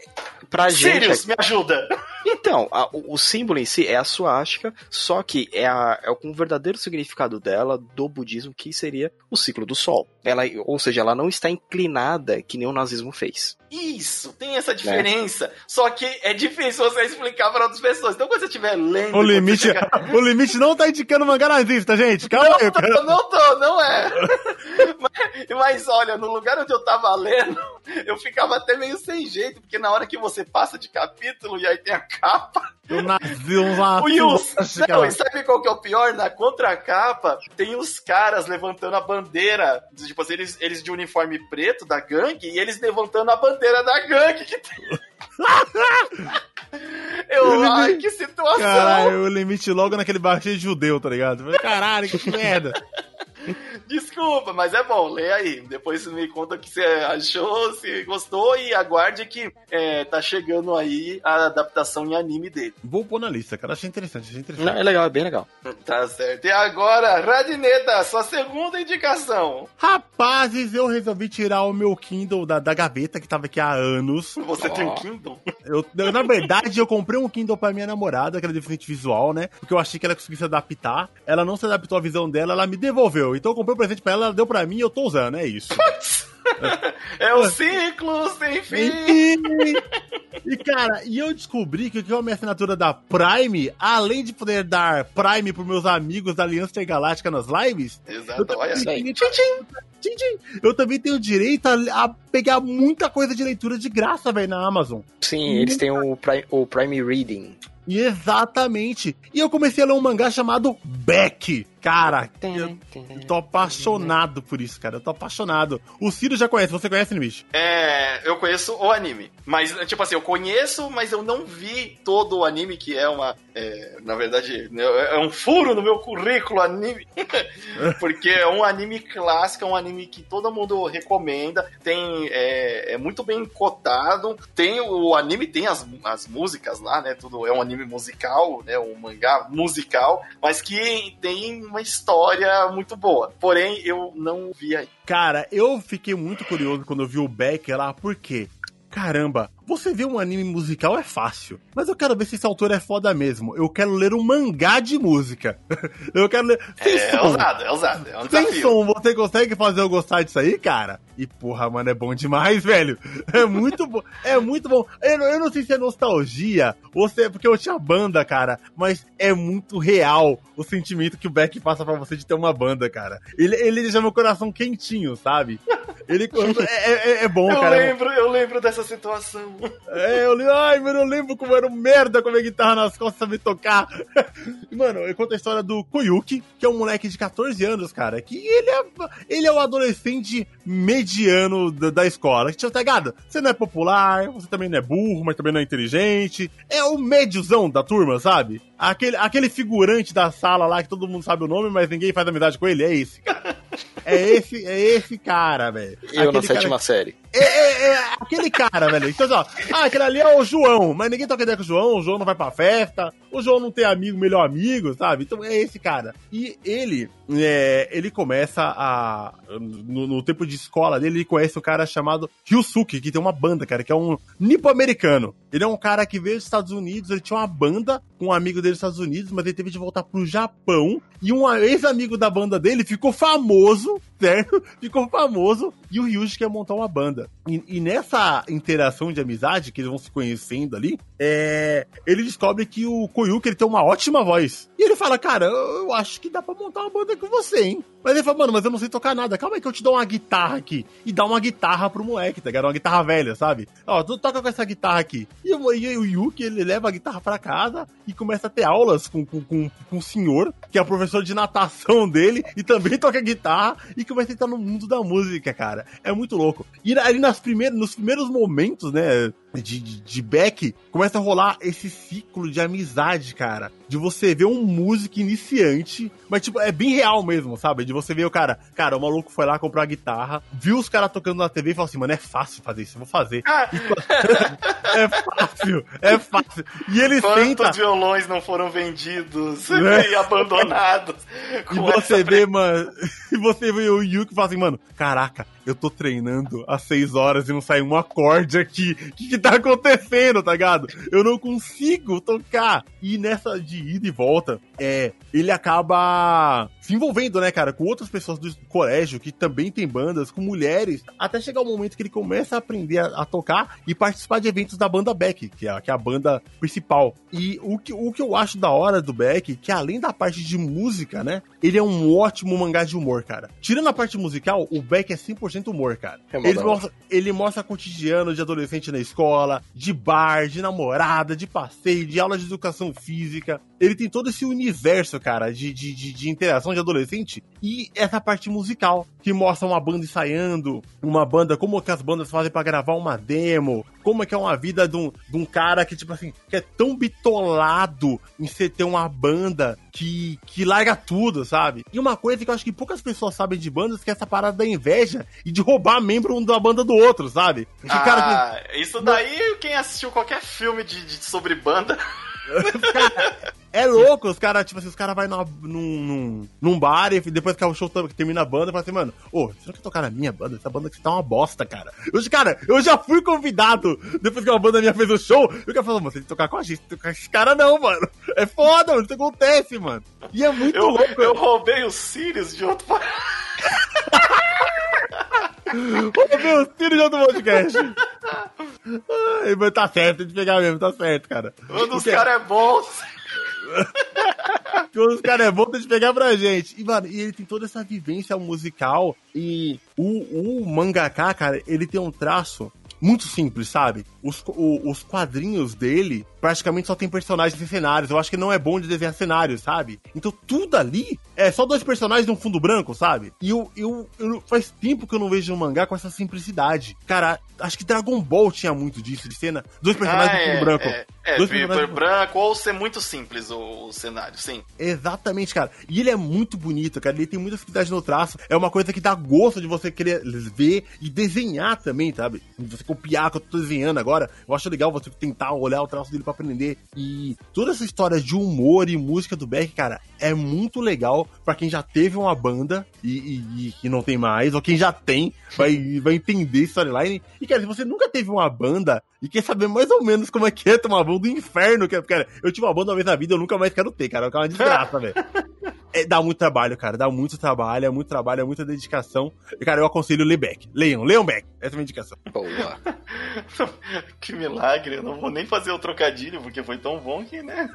pra gente. Sirius, me ajuda! Então, a- o, o símbolo em si é a suástica, só que é, a, é com o verdadeiro significado dela do budismo, que seria o ciclo do sol. Ela, ou seja, ela não está inclinada que nem o nazismo fez. Isso, tem essa diferença. Só que é difícil você explicar para outras pessoas. Então, quando você estiver lendo. O limite, chegar... o limite não tá indicando mangá nazista, gente. Calma não, aí, tô, cara. Não tô, não é. mas, mas, olha, no lugar onde eu tava lendo, eu ficava até meio sem jeito, porque na hora que você passa de capítulo e aí tem a capa. Eu nasci um O Yus, não, e sabe qual que é o pior? Na contracapa tem os caras levantando a bandeira. Tipo assim, eles, eles de uniforme preto da gangue e eles levantando a bandeira da gangue que tem. Eu, ai, que situação! Caralho, o limite logo naquele baixinho judeu, tá ligado? Caralho, que merda! Desculpa, mas é bom, lê aí. Depois você me conta o que você achou, se gostou e aguarde que é, tá chegando aí a adaptação em anime dele. Vou pôr na lista, cara. Achei interessante, achei interessante. Não, é legal, é bem legal. Tá certo. E agora, Radineta, sua segunda indicação. Rapazes, eu resolvi tirar o meu Kindle da, da gaveta que tava aqui há anos. Você oh. tem um Kindle? Eu, eu, na verdade, eu comprei um Kindle pra minha namorada, que era deficiente visual, né? Porque eu achei que ela conseguia se adaptar. Ela não se adaptou à visão dela, ela me devolveu. Então eu comprei um presente pra ela, ela deu pra mim e eu tô usando, é isso. é o ciclo sem fim. E, cara, e eu descobri que o que é a minha assinatura da Prime, além de poder dar Prime pros meus amigos da Aliança Intergaláctica nas lives, Exato, olha tchim, eu também tenho direito a, a, pegar muita coisa de leitura de graça, velho, na Amazon. Sim, eles têm o Prime, o Prime Reading. Exatamente. E eu comecei a ler um mangá chamado Beck. Cara, eu tô apaixonado por isso, cara. Eu tô apaixonado. O Ciro já conhece, você conhece, Nimish? É, eu conheço o anime. Mas, tipo assim, eu conheço, mas eu não vi todo o anime, que é uma. É, na verdade, é um furo no meu currículo anime. Porque é um anime clássico, é um anime que todo mundo recomenda. Tem. É, é muito bem cotado. Tem o anime, tem as, as músicas lá, né? Tudo é um anime musical, né? Um mangá musical, mas que tem uma história muito boa. Porém, eu não vi aí. Cara, eu fiquei muito curioso quando eu vi o Beck lá, por quê? Caramba, você ver um anime musical é fácil, mas eu quero ver se esse autor é foda mesmo. Eu quero ler um mangá de música. eu quero ler. Sem é, som. é ousado, é ousado. É um Sem desafio. som, você consegue fazer eu gostar disso aí, cara? E porra, mano, é bom demais, velho. É muito bom. É muito bom. Eu, eu não sei se é nostalgia ou se é porque eu tinha banda, cara, mas é muito real o sentimento que o Beck passa pra você de ter uma banda, cara. Ele, ele deixa meu coração quentinho, sabe? Ele é, é, é bom, eu cara. Lembro, eu lembro dessa situação. É, eu lembro, ai, mano, eu lembro como era um merda com a minha guitarra nas costas saber tocar. Mano, eu conto a história do Koyuki, que é um moleque de 14 anos, cara, que ele é, ele é o adolescente mediano da, da escola. Tinha pegado, você não é popular, você também não é burro, mas também não é inteligente. É o médiozão da turma, sabe? Aquele, aquele figurante da sala lá que todo mundo sabe o nome, mas ninguém faz amizade com ele, é esse, cara. É esse, é esse cara, velho. Eu na sétima cara... série. É, é, é, aquele cara, velho. Então, ó, ah, aquele ali é o João, mas ninguém toca ideia com o João, o João não vai pra festa, o João não tem amigo, melhor amigo, sabe? Então é esse cara. E ele, é, ele começa a. No, no, tempo de escola dele, ele conhece um cara chamado Ryusuke, que tem uma banda, cara, que é um nipo-americano. Ele é um cara que veio dos Estados Unidos, ele tinha uma banda com um amigo dele dos Estados Unidos, mas ele teve de voltar pro Japão. E um ex-amigo da banda dele ficou famoso, certo? Ficou famoso. E o Ryuji quer montar uma banda. E, e, nessa interação de amizade, que eles vão se conhecendo ali, é, ele descobre que o Koyuki ele tem uma ótima voz. E ele fala, cara, eu, eu acho que dá pra montar uma banda com você, hein? Mas ele fala, mano, mas eu não sei tocar nada. Calma aí que eu te dou uma guitarra aqui. E dá uma guitarra pro moleque, tá ligado? Uma guitarra velha, sabe? Ó, tu toca com essa guitarra aqui. E, o, e o Yuki, ele leva a guitarra pra casa e começa a ter aulas com, com, com, com o senhor, que é o professor de natação dele, e também toca guitarra, e começa a entrar no mundo da música, cara. É muito louco. E ali nas primeiras, nos primeiros momentos, né, de, de, de Beck, começa a rolar esse ciclo de amizade, cara. De você ver um músico iniciante, mas tipo, é bem real mesmo, sabe? Você ver o cara, cara, o maluco foi lá comprar guitarra, viu os caras tocando na TV e falou assim, mano, é fácil fazer isso, eu vou fazer. Ah. é fácil, é fácil. E ele Quantos tenta... violões não foram vendidos é. e abandonados? E você vê, mano, e você vê o Yuki e fala assim, mano, caraca, eu tô treinando há seis horas e não sai um acorde aqui. O que, que tá acontecendo, tá ligado? Eu não consigo tocar. E nessa de ida e volta, é, ele acaba se envolvendo, né, cara, com outras pessoas do colégio que também tem bandas, com mulheres, até chegar o momento que ele começa a aprender a, a tocar e participar de eventos da banda Beck, que é, que é a banda principal. E o que, o que eu acho da hora do Beck, que além da parte de música, né, ele é um ótimo mangá de humor, cara. Tirando a parte musical, o Beck é 100% humor, cara. É ele, mostra, ele mostra cotidiano de adolescente na escola, de bar, de namorada, de passeio, de aula de educação física. Ele tem todo esse universo, cara, de, de, de, de interação de adolescente e essa parte musical, que mostra uma banda ensaiando, uma banda, como que as bandas fazem para gravar uma demo, como é que é uma vida de um, de um cara que, tipo assim, que é tão bitolado em ser ter uma banda que, que larga tudo, sabe? E uma coisa que eu acho que poucas pessoas sabem de bandas que é essa parada da inveja e de roubar membro um da banda do outro, sabe? Que ah, cara que... isso daí, quem assistiu qualquer filme de, de sobre banda. É louco, os caras, tipo assim, os caras vão num, num, num bar e depois que o show termina a banda, fala assim, mano, ô, você não quer tocar na minha banda? Essa banda que tá uma bosta, cara. Eu, cara, eu já fui convidado depois que uma banda minha fez o show, e o cara falou, você tem que tocar com a gente, tocar com esse cara não, mano. É foda, mano, isso acontece, mano. E é muito eu, louco. Eu roubei os Sirius de outro Roubei os Sirius de outro podcast. Ai, mas tá certo, tem que pegar mesmo, tá certo, cara. Um dos caras é bom. Quando os caras é bom, que pegar pra gente. E, mano, e ele tem toda essa vivência musical. E o, o mangaka, cara, ele tem um traço muito simples, sabe? Os, o, os quadrinhos dele praticamente só tem personagens e cenários. Eu acho que não é bom de desenhar cenários, sabe? Então tudo ali é só dois personagens num fundo branco, sabe? E eu, eu, eu faz tempo que eu não vejo um mangá com essa simplicidade. Cara, acho que Dragon Ball tinha muito disso de cena. Dois personagens ah, no fundo é, branco. É, é dois personagens... branco ou ser muito simples o, o, cenário, sim. Exatamente, cara. E ele é muito bonito, cara. Ele tem muita facilidade no traço. É uma coisa que dá gosto de você querer ver e desenhar também, sabe? Você copiar o que eu tô desenhando agora. Eu acho legal você tentar olhar o traço dele pra aprender. E toda essa história de humor e música do Beck, cara, é muito legal para quem já teve uma banda e, e, e, não tem mais, ou quem já tem, vai, vai entender storyline. E, cara, se você nunca teve uma banda e quer saber mais ou menos como é que é ter uma banda do inferno, que, é, cara, eu tive uma banda uma vez na vida, eu nunca mais quero ter, cara, é uma desgraça, velho. É, dá muito trabalho, cara. Dá muito trabalho, é muito trabalho, é muita dedicação. E, cara, eu aconselho ler Beck. Leiam, leiam Beck. Essa é a minha indicação. Boa. que milagre. Eu não vou nem fazer o trocadilho, porque foi tão bom que, né?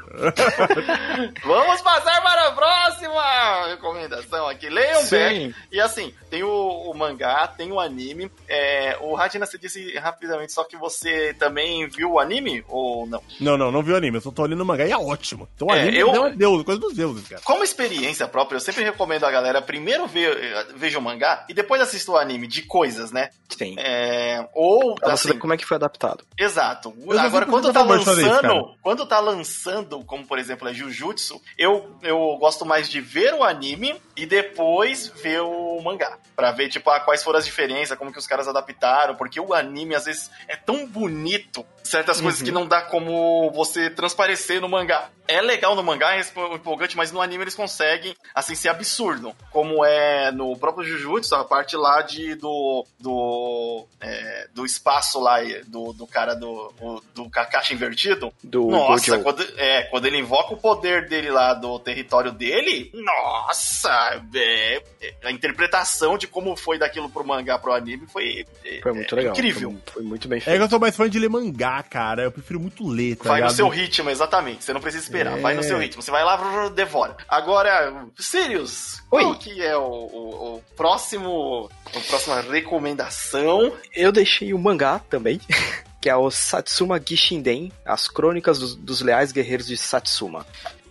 Vamos passar para a próxima recomendação aqui. Leiam Sim. Beck. E assim, tem o, o mangá, tem o anime. É, o Radina, você disse rapidamente, só que você também viu o anime ou não? Não, não, não vi o anime. Eu só tô olhando o mangá e é ótimo. Então o é, anime eu... é Deus, coisa dos deuses, cara. Como experiência experiência própria, eu sempre recomendo a galera primeiro ver, veja o mangá e depois assista o anime de coisas, né? Sim. É, ou. Pra assim, como é que foi adaptado. Exato. Agora, quando tá lançando, quando tá lançando, como por exemplo é Jujutsu, eu, eu gosto mais de ver o anime e depois ver o mangá. Pra ver, tipo, ah, quais foram as diferenças, como que os caras adaptaram, porque o anime às vezes é tão bonito, certas uhum. coisas que uhum. não dá como você transparecer no mangá. É legal no mangá, é empolgante, mas no anime eles conseguem, assim, ser absurdo. Como é no próprio Jujutsu, a parte lá de, do, do, é, do espaço lá, do, do cara do, do, do caixa invertido. Do, nossa, quando, é, quando ele invoca o poder dele lá do território dele, nossa, é, é, a interpretação de como foi daquilo pro mangá pro anime foi, é, foi muito legal. incrível. Foi, foi, muito bem feito. É que eu sou mais fã de ler mangá, cara. Eu prefiro muito ler, tá Vai ligado? no seu ritmo, exatamente. Você não precisa esperar. É. Vai no seu ritmo. Você vai lá, devora. Agora, Sirius, Oi. qual que é o, o, o próximo. A próxima recomendação? Eu deixei o mangá também. que é o Satsuma Gishinden, As Crônicas dos, dos Leais Guerreiros de Satsuma.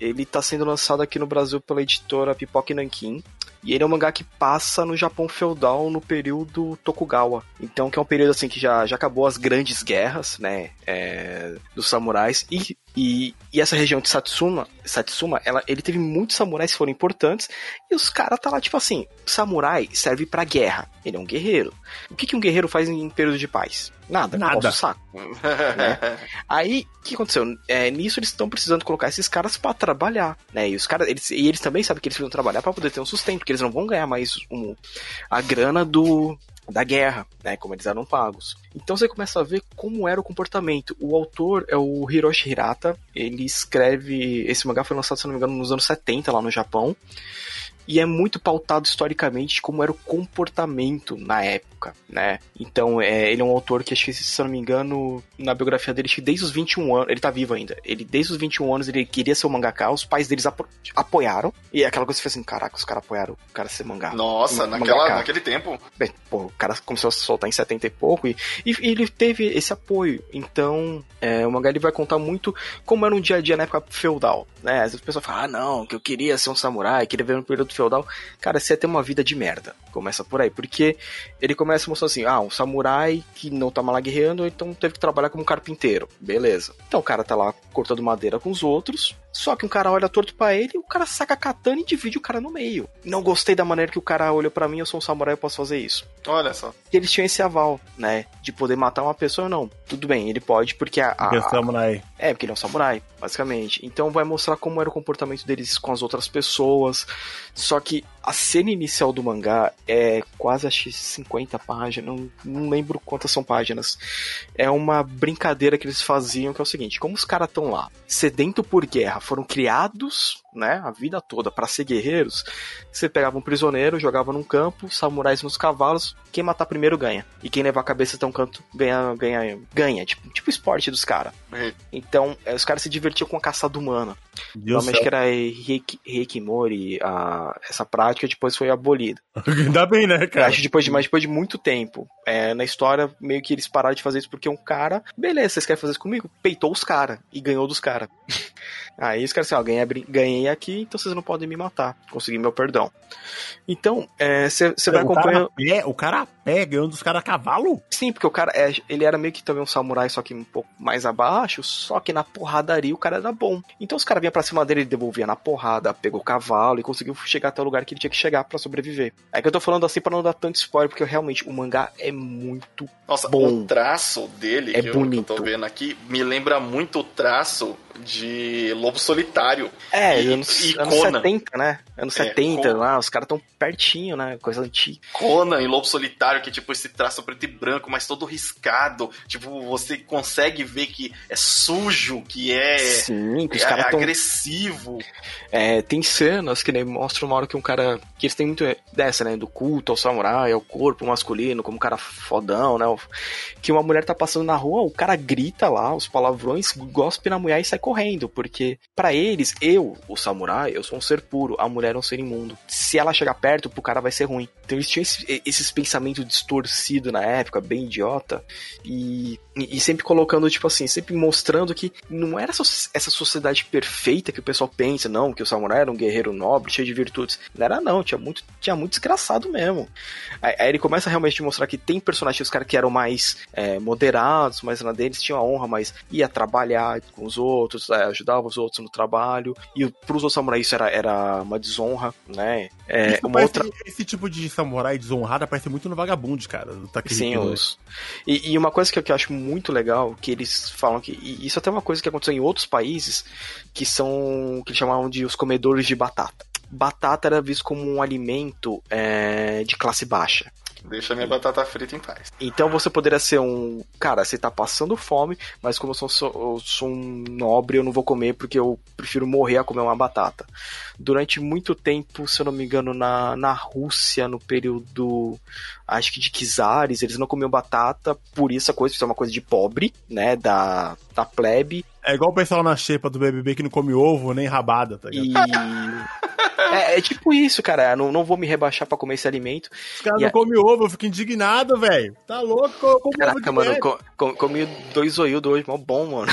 Ele está sendo lançado aqui no Brasil pela editora Pipoca Nankin. E ele é um mangá que passa no Japão feudal no período Tokugawa. Então, que é um período assim que já, já acabou as grandes guerras, né? É, dos samurais. E e, e, essa região de Satsuma, Satsuma ela, ele teve muitos samurais que foram importantes, e os caras tá lá, tipo assim, samurai serve pra guerra. Ele é um guerreiro. O que, que um guerreiro faz em período de paz? Nada, Nada. saco. né? Aí, o que aconteceu? É, nisso eles estão precisando colocar esses caras para trabalhar, né? E os caras, eles, e eles também sabem que eles precisam trabalhar para poder ter um sustento, porque eles não vão ganhar mais um, a grana do da guerra, né? Como eles eram pagos. Então você começa a ver como era o comportamento. O autor é o Hiroshi Hirata. Ele escreve. Esse mangá foi lançado, se não me engano, nos anos 70 lá no Japão e é muito pautado historicamente como era o comportamento na época, né? Então, é, ele é um autor que, acho que, se eu não me engano, na biografia dele, acho que desde os 21 anos, ele tá vivo ainda, ele desde os 21 anos ele queria ser um mangaka, os pais deles apo apoiaram, e aquela coisa que você fez assim, caraca, os caras apoiaram o cara ser mangá. Nossa, naquela, naquele tempo. Bem, pô, o cara começou a soltar em 70 e pouco, e, e ele teve esse apoio, então, é, o mangá ele vai contar muito como era um dia a dia na época feudal, né? Às vezes pessoa fala, ah, não, que eu queria ser um samurai, queria ver um período feudal, cara, você ia ter uma vida de merda. Começa por aí, porque ele começa mostrando assim, ah, um samurai que não tá mal guerreando, então teve que trabalhar como carpinteiro. Beleza. Então o cara tá lá cortando madeira com os outros, só que um cara olha torto para ele, o cara saca a katana e divide o cara no meio. Não gostei da maneira que o cara olhou para mim, eu sou um samurai, eu posso fazer isso. Olha só. E eles tinham esse aval, né, de poder matar uma pessoa ou não. Tudo bem, ele pode porque a... a, a... É samurai. É, porque ele é um samurai, basicamente. Então vai mostrar como era o comportamento deles com as outras pessoas. Só que a cena inicial do mangá é quase acho 50 páginas, não, não lembro quantas são páginas. É uma brincadeira que eles faziam que é o seguinte: como os caras estão lá, sedento por guerra, foram criados né, a vida toda para ser guerreiros, você pegava um prisioneiro, jogava num campo, samurais nos cavalos, quem matar primeiro ganha. E quem levar a cabeça até um canto ganha, ganha, ganha, tipo, tipo esporte dos caras. Uhum. Então, é, os caras se divertiam com a caçada humana. Realmente que era Reikimori, a, essa prática depois foi abolida. Ainda bem, né, cara? Acho depois de, mas depois de muito tempo. É, na história, meio que eles pararam de fazer isso porque um cara, beleza, vocês querem fazer isso comigo? Peitou os caras e ganhou dos caras. Aí os caras assim, ó, ganhei, ganhei aqui, então vocês não podem me matar. Consegui meu perdão. Então, você é, vai acompanhando. O cara pé ganhando dos caras a cavalo? Sim, porque o cara, é, ele era meio que também um samurai, só que um pouco mais abaixo, só que na porradaria o cara era bom. Então os caras vinham pra cima dele, ele devolvia na porrada, pegou o cavalo e conseguiu chegar até o lugar que ele tinha que chegar para sobreviver. É que eu tô falando assim para não dar tanto spoiler, porque realmente o mangá é muito Nossa, bom. o traço dele, é que bonito. eu tô vendo aqui, me lembra muito o traço de Lobo Solitário. É, e, anos, e anos 70, né? Anos é, 70 lá, os caras tão pertinho, né? Coisa antiga. Conan e Lobo Solitário, que é tipo esse traço preto e branco, mas todo riscado. Tipo, você consegue ver que é sujo, que é, Sim, que os é, caras é tão... agressivo. É, tem cenas que nem mostram uma hora que um cara. Que eles têm muito dessa, né? Do culto ao samurai, ao corpo masculino, como um cara fodão, né? Que uma mulher tá passando na rua, o cara grita lá os palavrões, gospe na mulher e sai correndo. Porque para eles, eu, o samurai, eu sou um ser puro, a mulher é um ser imundo. Se ela chegar perto, pro cara vai ser ruim. Então eles tinham esse, esses pensamentos distorcidos na época, bem idiota. E, e, sempre colocando, tipo assim, sempre mostrando que não era essa sociedade perfeita que o pessoal pensa, não, que o samurai era um guerreiro nobre, cheio de virtudes. Não era não, tinha muito, tinha muito desgraçado mesmo. Aí, ele começa realmente a mostrar que tem personagens, os caras que eram mais é, moderados, mais na deles, tinham honra, mas ia trabalhar com os outros, é, ajudava os outros no trabalho. E pros outros samurais isso era, era uma desonra, né? É, uma outra... Esse tipo de samurai desonrado aparece muito no Vagabond, cara. Sim, os... e, e, uma coisa que eu, que eu acho muito legal, que eles falam que. E isso até é uma coisa que aconteceu em outros países, que são. que eles chamavam de os comedores de batata. Batata era visto como um alimento é, de classe baixa. Deixa minha batata frita em paz. Então você poderia ser um. Cara, você tá passando fome, mas como eu sou, eu sou um nobre, eu não vou comer porque eu prefiro morrer a comer uma batata. Durante muito tempo, se eu não me engano, na, na Rússia, no período. Acho que de Kizares, eles não comiam batata, por isso a coisa, isso é uma coisa de pobre, né? Da, da plebe. É igual o pessoal na xepa do BBB que não come ovo nem rabada, tá ligado? E. É, é, tipo isso, cara. Não, não vou me rebaixar pra comer esse alimento. Os caras não a... comem ovo, eu fico indignado, velho. Tá louco? Como Caraca, mano, com, comi dois zoiudos hoje, mó bom, mano.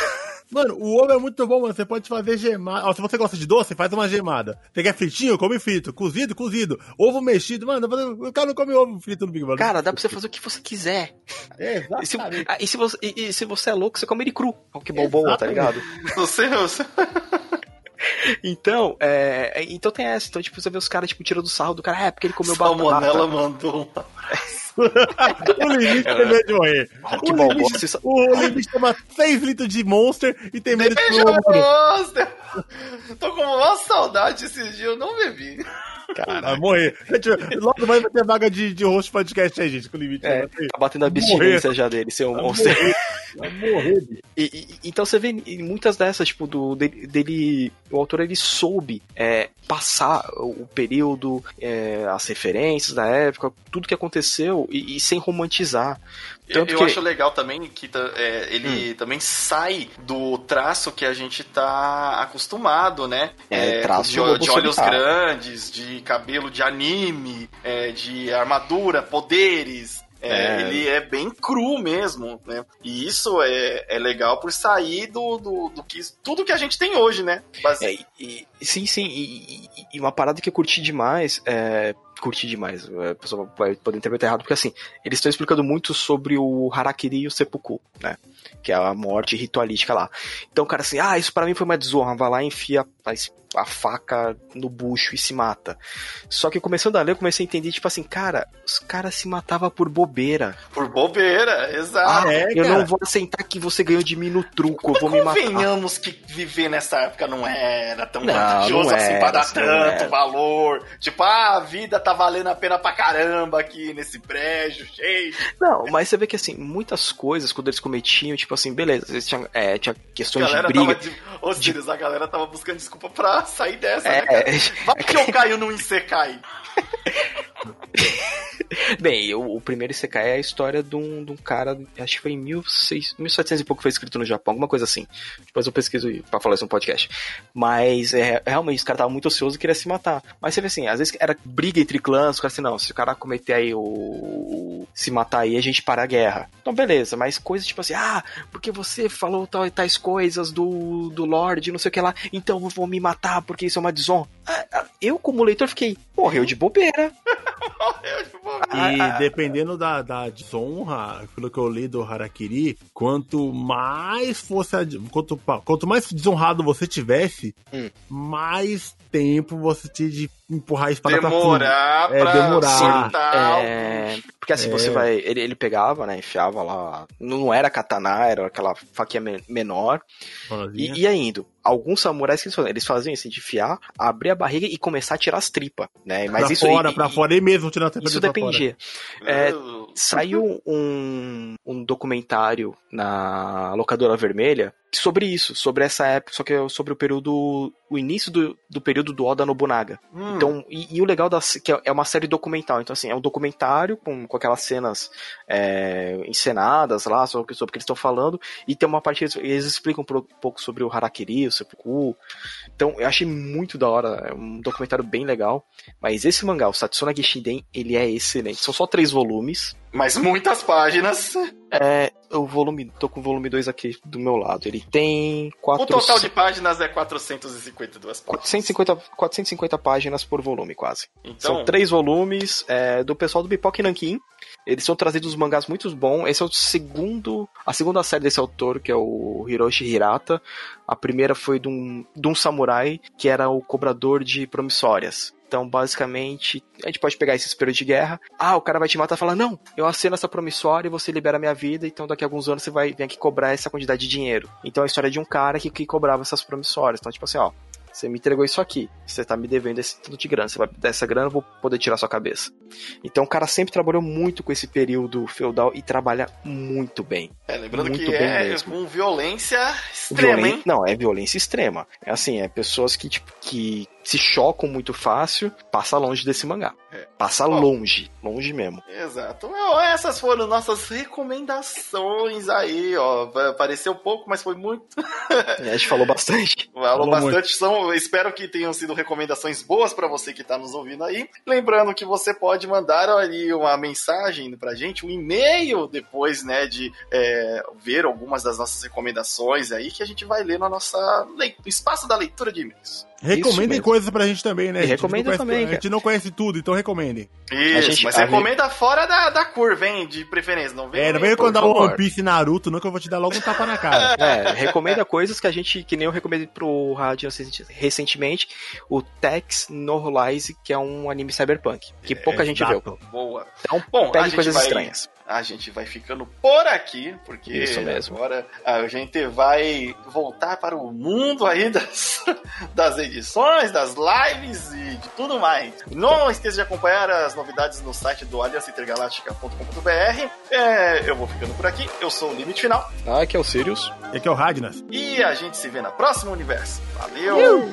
Mano, o ovo é muito bom, mano. Você pode fazer gemada. Ó, se você gosta de doce, faz uma gemada. Você quer fritinho? Come frito. Cozido, cozido. Ovo mexido. Mano, o cara não come ovo frito no Big Brother. Cara, dá pra você fazer o que você quiser. É, exatamente. E se, e se você, e, e, se você é louco, você come ele cru. Olha que boa, tá ligado? Você, você... Então, é, é, então tem essa. Então, tipo, você vê os caras, tipo, tirando do sarro do cara, é porque ele comeu batata. Salmonella mandou um o limite tem medo de morrer. Que o, bom, limite, o limite toma 6 litros de Monster e tem medo de Monster. Tô com uma saudade esses dias, eu não bebi. Vai morrer. Logo mais vai ter vaga de, de host podcast aí, gente, com limite. É, tá batendo a abstinência já dele, ser um monstro. Vai morrer. E, e- então você vê muitas dessas, tipo, do, dele, dele- o autor ele soube é, passar o período, é, as referências da época, tudo que aconteceu e, e sem romantizar. Eu, Tanto eu que- acho legal também que é, ele também sai do traço que a gente tá acostumado, né? É, traço de, de olhos grandes, de cabelo de anime, é, de armadura, poderes. É, É. Ele é bem cru mesmo, né? E isso é, é legal por sair do, do, do que tudo que a gente tem hoje, né? Base- É, e, sim, sim, e, e- e uma parada que eu curti demais, é, curti demais, é, a pessoa vai poder interpretar errado, porque assim, eles estão explicando muito sobre o Harakiri e o Seppuku, né, que é a morte ritualística lá. Então o cara assim, ah, isso pra mim foi uma desonra, vai lá e enfia a, a faca no bucho e se mata. Só que começando a ler, eu comecei a entender, tipo assim, cara, os caras se matavam por bobeira. Por bobeira, exato. Ah, é, eu cara? não vou aceitar que você ganhou de mim no truco, eu vou me matar. Convenhamos que viver nessa época não era tão Não, vantajoso não assim era, pra dar assim, tanto valor. Tipo, ah, a vida tá valendo a pena pra caramba aqui nesse prédio, cheio. Não, mas você vê que assim, muitas coisas quando eles cometiam, tipo assim, beleza, eles tinham, é, tinha A questões de briga. tava de... Ô, Sirius, a galera tava buscando desculpa pra sair dessa, né, É, cara? é, Vai que eu caio num Isekai. bem, o, o primeiro ICK é a história de um, de um cara, acho que foi em 1600, 1700 e pouco foi escrito no Japão, alguma coisa assim. Depois eu pesquiso pra falar isso no podcast. Mas é, realmente, esse cara tava muito ocioso e queria se matar. Mas você vê assim, às vezes era briga entre clãs, o cara assim, não, se o cara cometer aí o. se matar aí, a gente para a guerra. Então, beleza, mas coisas tipo assim, ah, porque você falou tal, tais coisas do, do Lorde, não sei o que lá, então eu vou me matar porque isso é uma desonra. Ah, Eu, como leitor, fiquei, morreu de bobeira. E dependendo da, da desonra, pelo que eu li do Harakiri, quanto mais fosse a- quanto, quanto mais desonrado você tivesse, Hum. mais tempo você tinha de empurrar a espada pra cima. Demorar É, demorar. soltar É, porque assim, É. você vai. Ele, ele pegava, né? Enfiava lá. Não era katana, era aquela faquinha men- menor. E ia indo. Alguns samurais que eles faziam, eles faziam assim, de enfiar, abrir a barriga e começar a tirar as tripas, né? Mas pra isso fora, e- pra e- fora, e mesmo tirando a tempo Isso dependia. É, Saiu um, um documentário na locadora vermelha sobre isso, sobre essa época, só que é sobre o período, o início do, do período do Oda Nobunaga. Hum. Então, e, e o legal da, que é- é uma série documental, então assim, é um documentário com, com aquelas cenas é, encenadas lá, sobre, sobre o que eles estão falando, e tem uma parte eles, explicam um pouco sobre o Harakiri, o Seppuku, então eu achei muito da hora, é um documentário bem legal, mas esse mangá, o Satsuna Gishiden, ele é excelente, são só três volumes, Mas muitas páginas. é, o volume, tô com o volume 2 aqui do meu lado, ele tem O quatro, total de páginas é 452 páginas. 450, 450 páginas por volume, quase. Então, São três volumes é, do pessoal do Pipoca e Nankin. Eles são trazidos mangás muito bons. Esse é o segundo, a segunda série desse autor, que é o Hiroshi Hirata. A primeira foi de um, de um samurai que era o cobrador de promissórias. Então, basicamente, a gente pode pegar esse período de guerra. Ah, o cara vai te matar e falar: Não, eu assino essa promissória e você libera minha vida. Então, daqui a alguns anos você vai vir aqui cobrar essa quantidade de dinheiro. Então, é a história de um cara que, que cobrava essas promissórias. Então, tipo assim, ó, você me entregou isso aqui. Você tá me devendo esse tanto de grana. Você vai dar essa grana, eu vou poder tirar sua cabeça. Então o cara sempre trabalhou muito com esse período feudal e trabalha muito bem. é, lembrando muito que bem é mesmo. com violência extrema, Violen- hein? Não, é violência extrema. É assim, é pessoas que, tipo, que se chocam muito fácil, passa longe desse mangá. É. Passa Bom. longe, longe mesmo. Exato. Ó, Essas foram nossas recomendações aí, ó. Pareceu pouco, mas foi muito. E a gente falou bastante. Falou Falou bastante. São, espero que tenham sido recomendações boas pra você que tá nos ouvindo aí. Lembrando que você pode mandar ali uma mensagem pra gente, um e-mail depois, né, de é, ver algumas das nossas recomendações aí que a gente vai ler na nossa no espaço da leitura de e-mails. Recomendem. Coisas pra gente também, né? E recomenda A gente não conhece- também, A gente não conhece tudo, então recomendem. Isso, gente- mas recomenda fora da, da curva, hein, de preferência. Não vem, É, não vem recomendar favor. One Piece e Naruto, não, que eu vou te dar logo um tapa na cara. É, recomenda coisas que a gente, que nem eu recomendei pro Rádio recentemente, o Tex No Lies, que é um anime cyberpunk, que pouca gente viu. Boa. Então, Bom, pegue coisas vai- estranhas. A gente vai ficando por aqui, porque Isso mesmo. agora a gente vai voltar para o mundo aí das, das edições, das lives e de tudo mais. Não esqueça de acompanhar as novidades no site do alianceintergaláctica.com.br. É, eu vou ficando por aqui. Eu sou o Limite Final. Ah, aqui é o Sirius. E aqui é o Radnas. E a gente se vê na próxima universo. Valeu!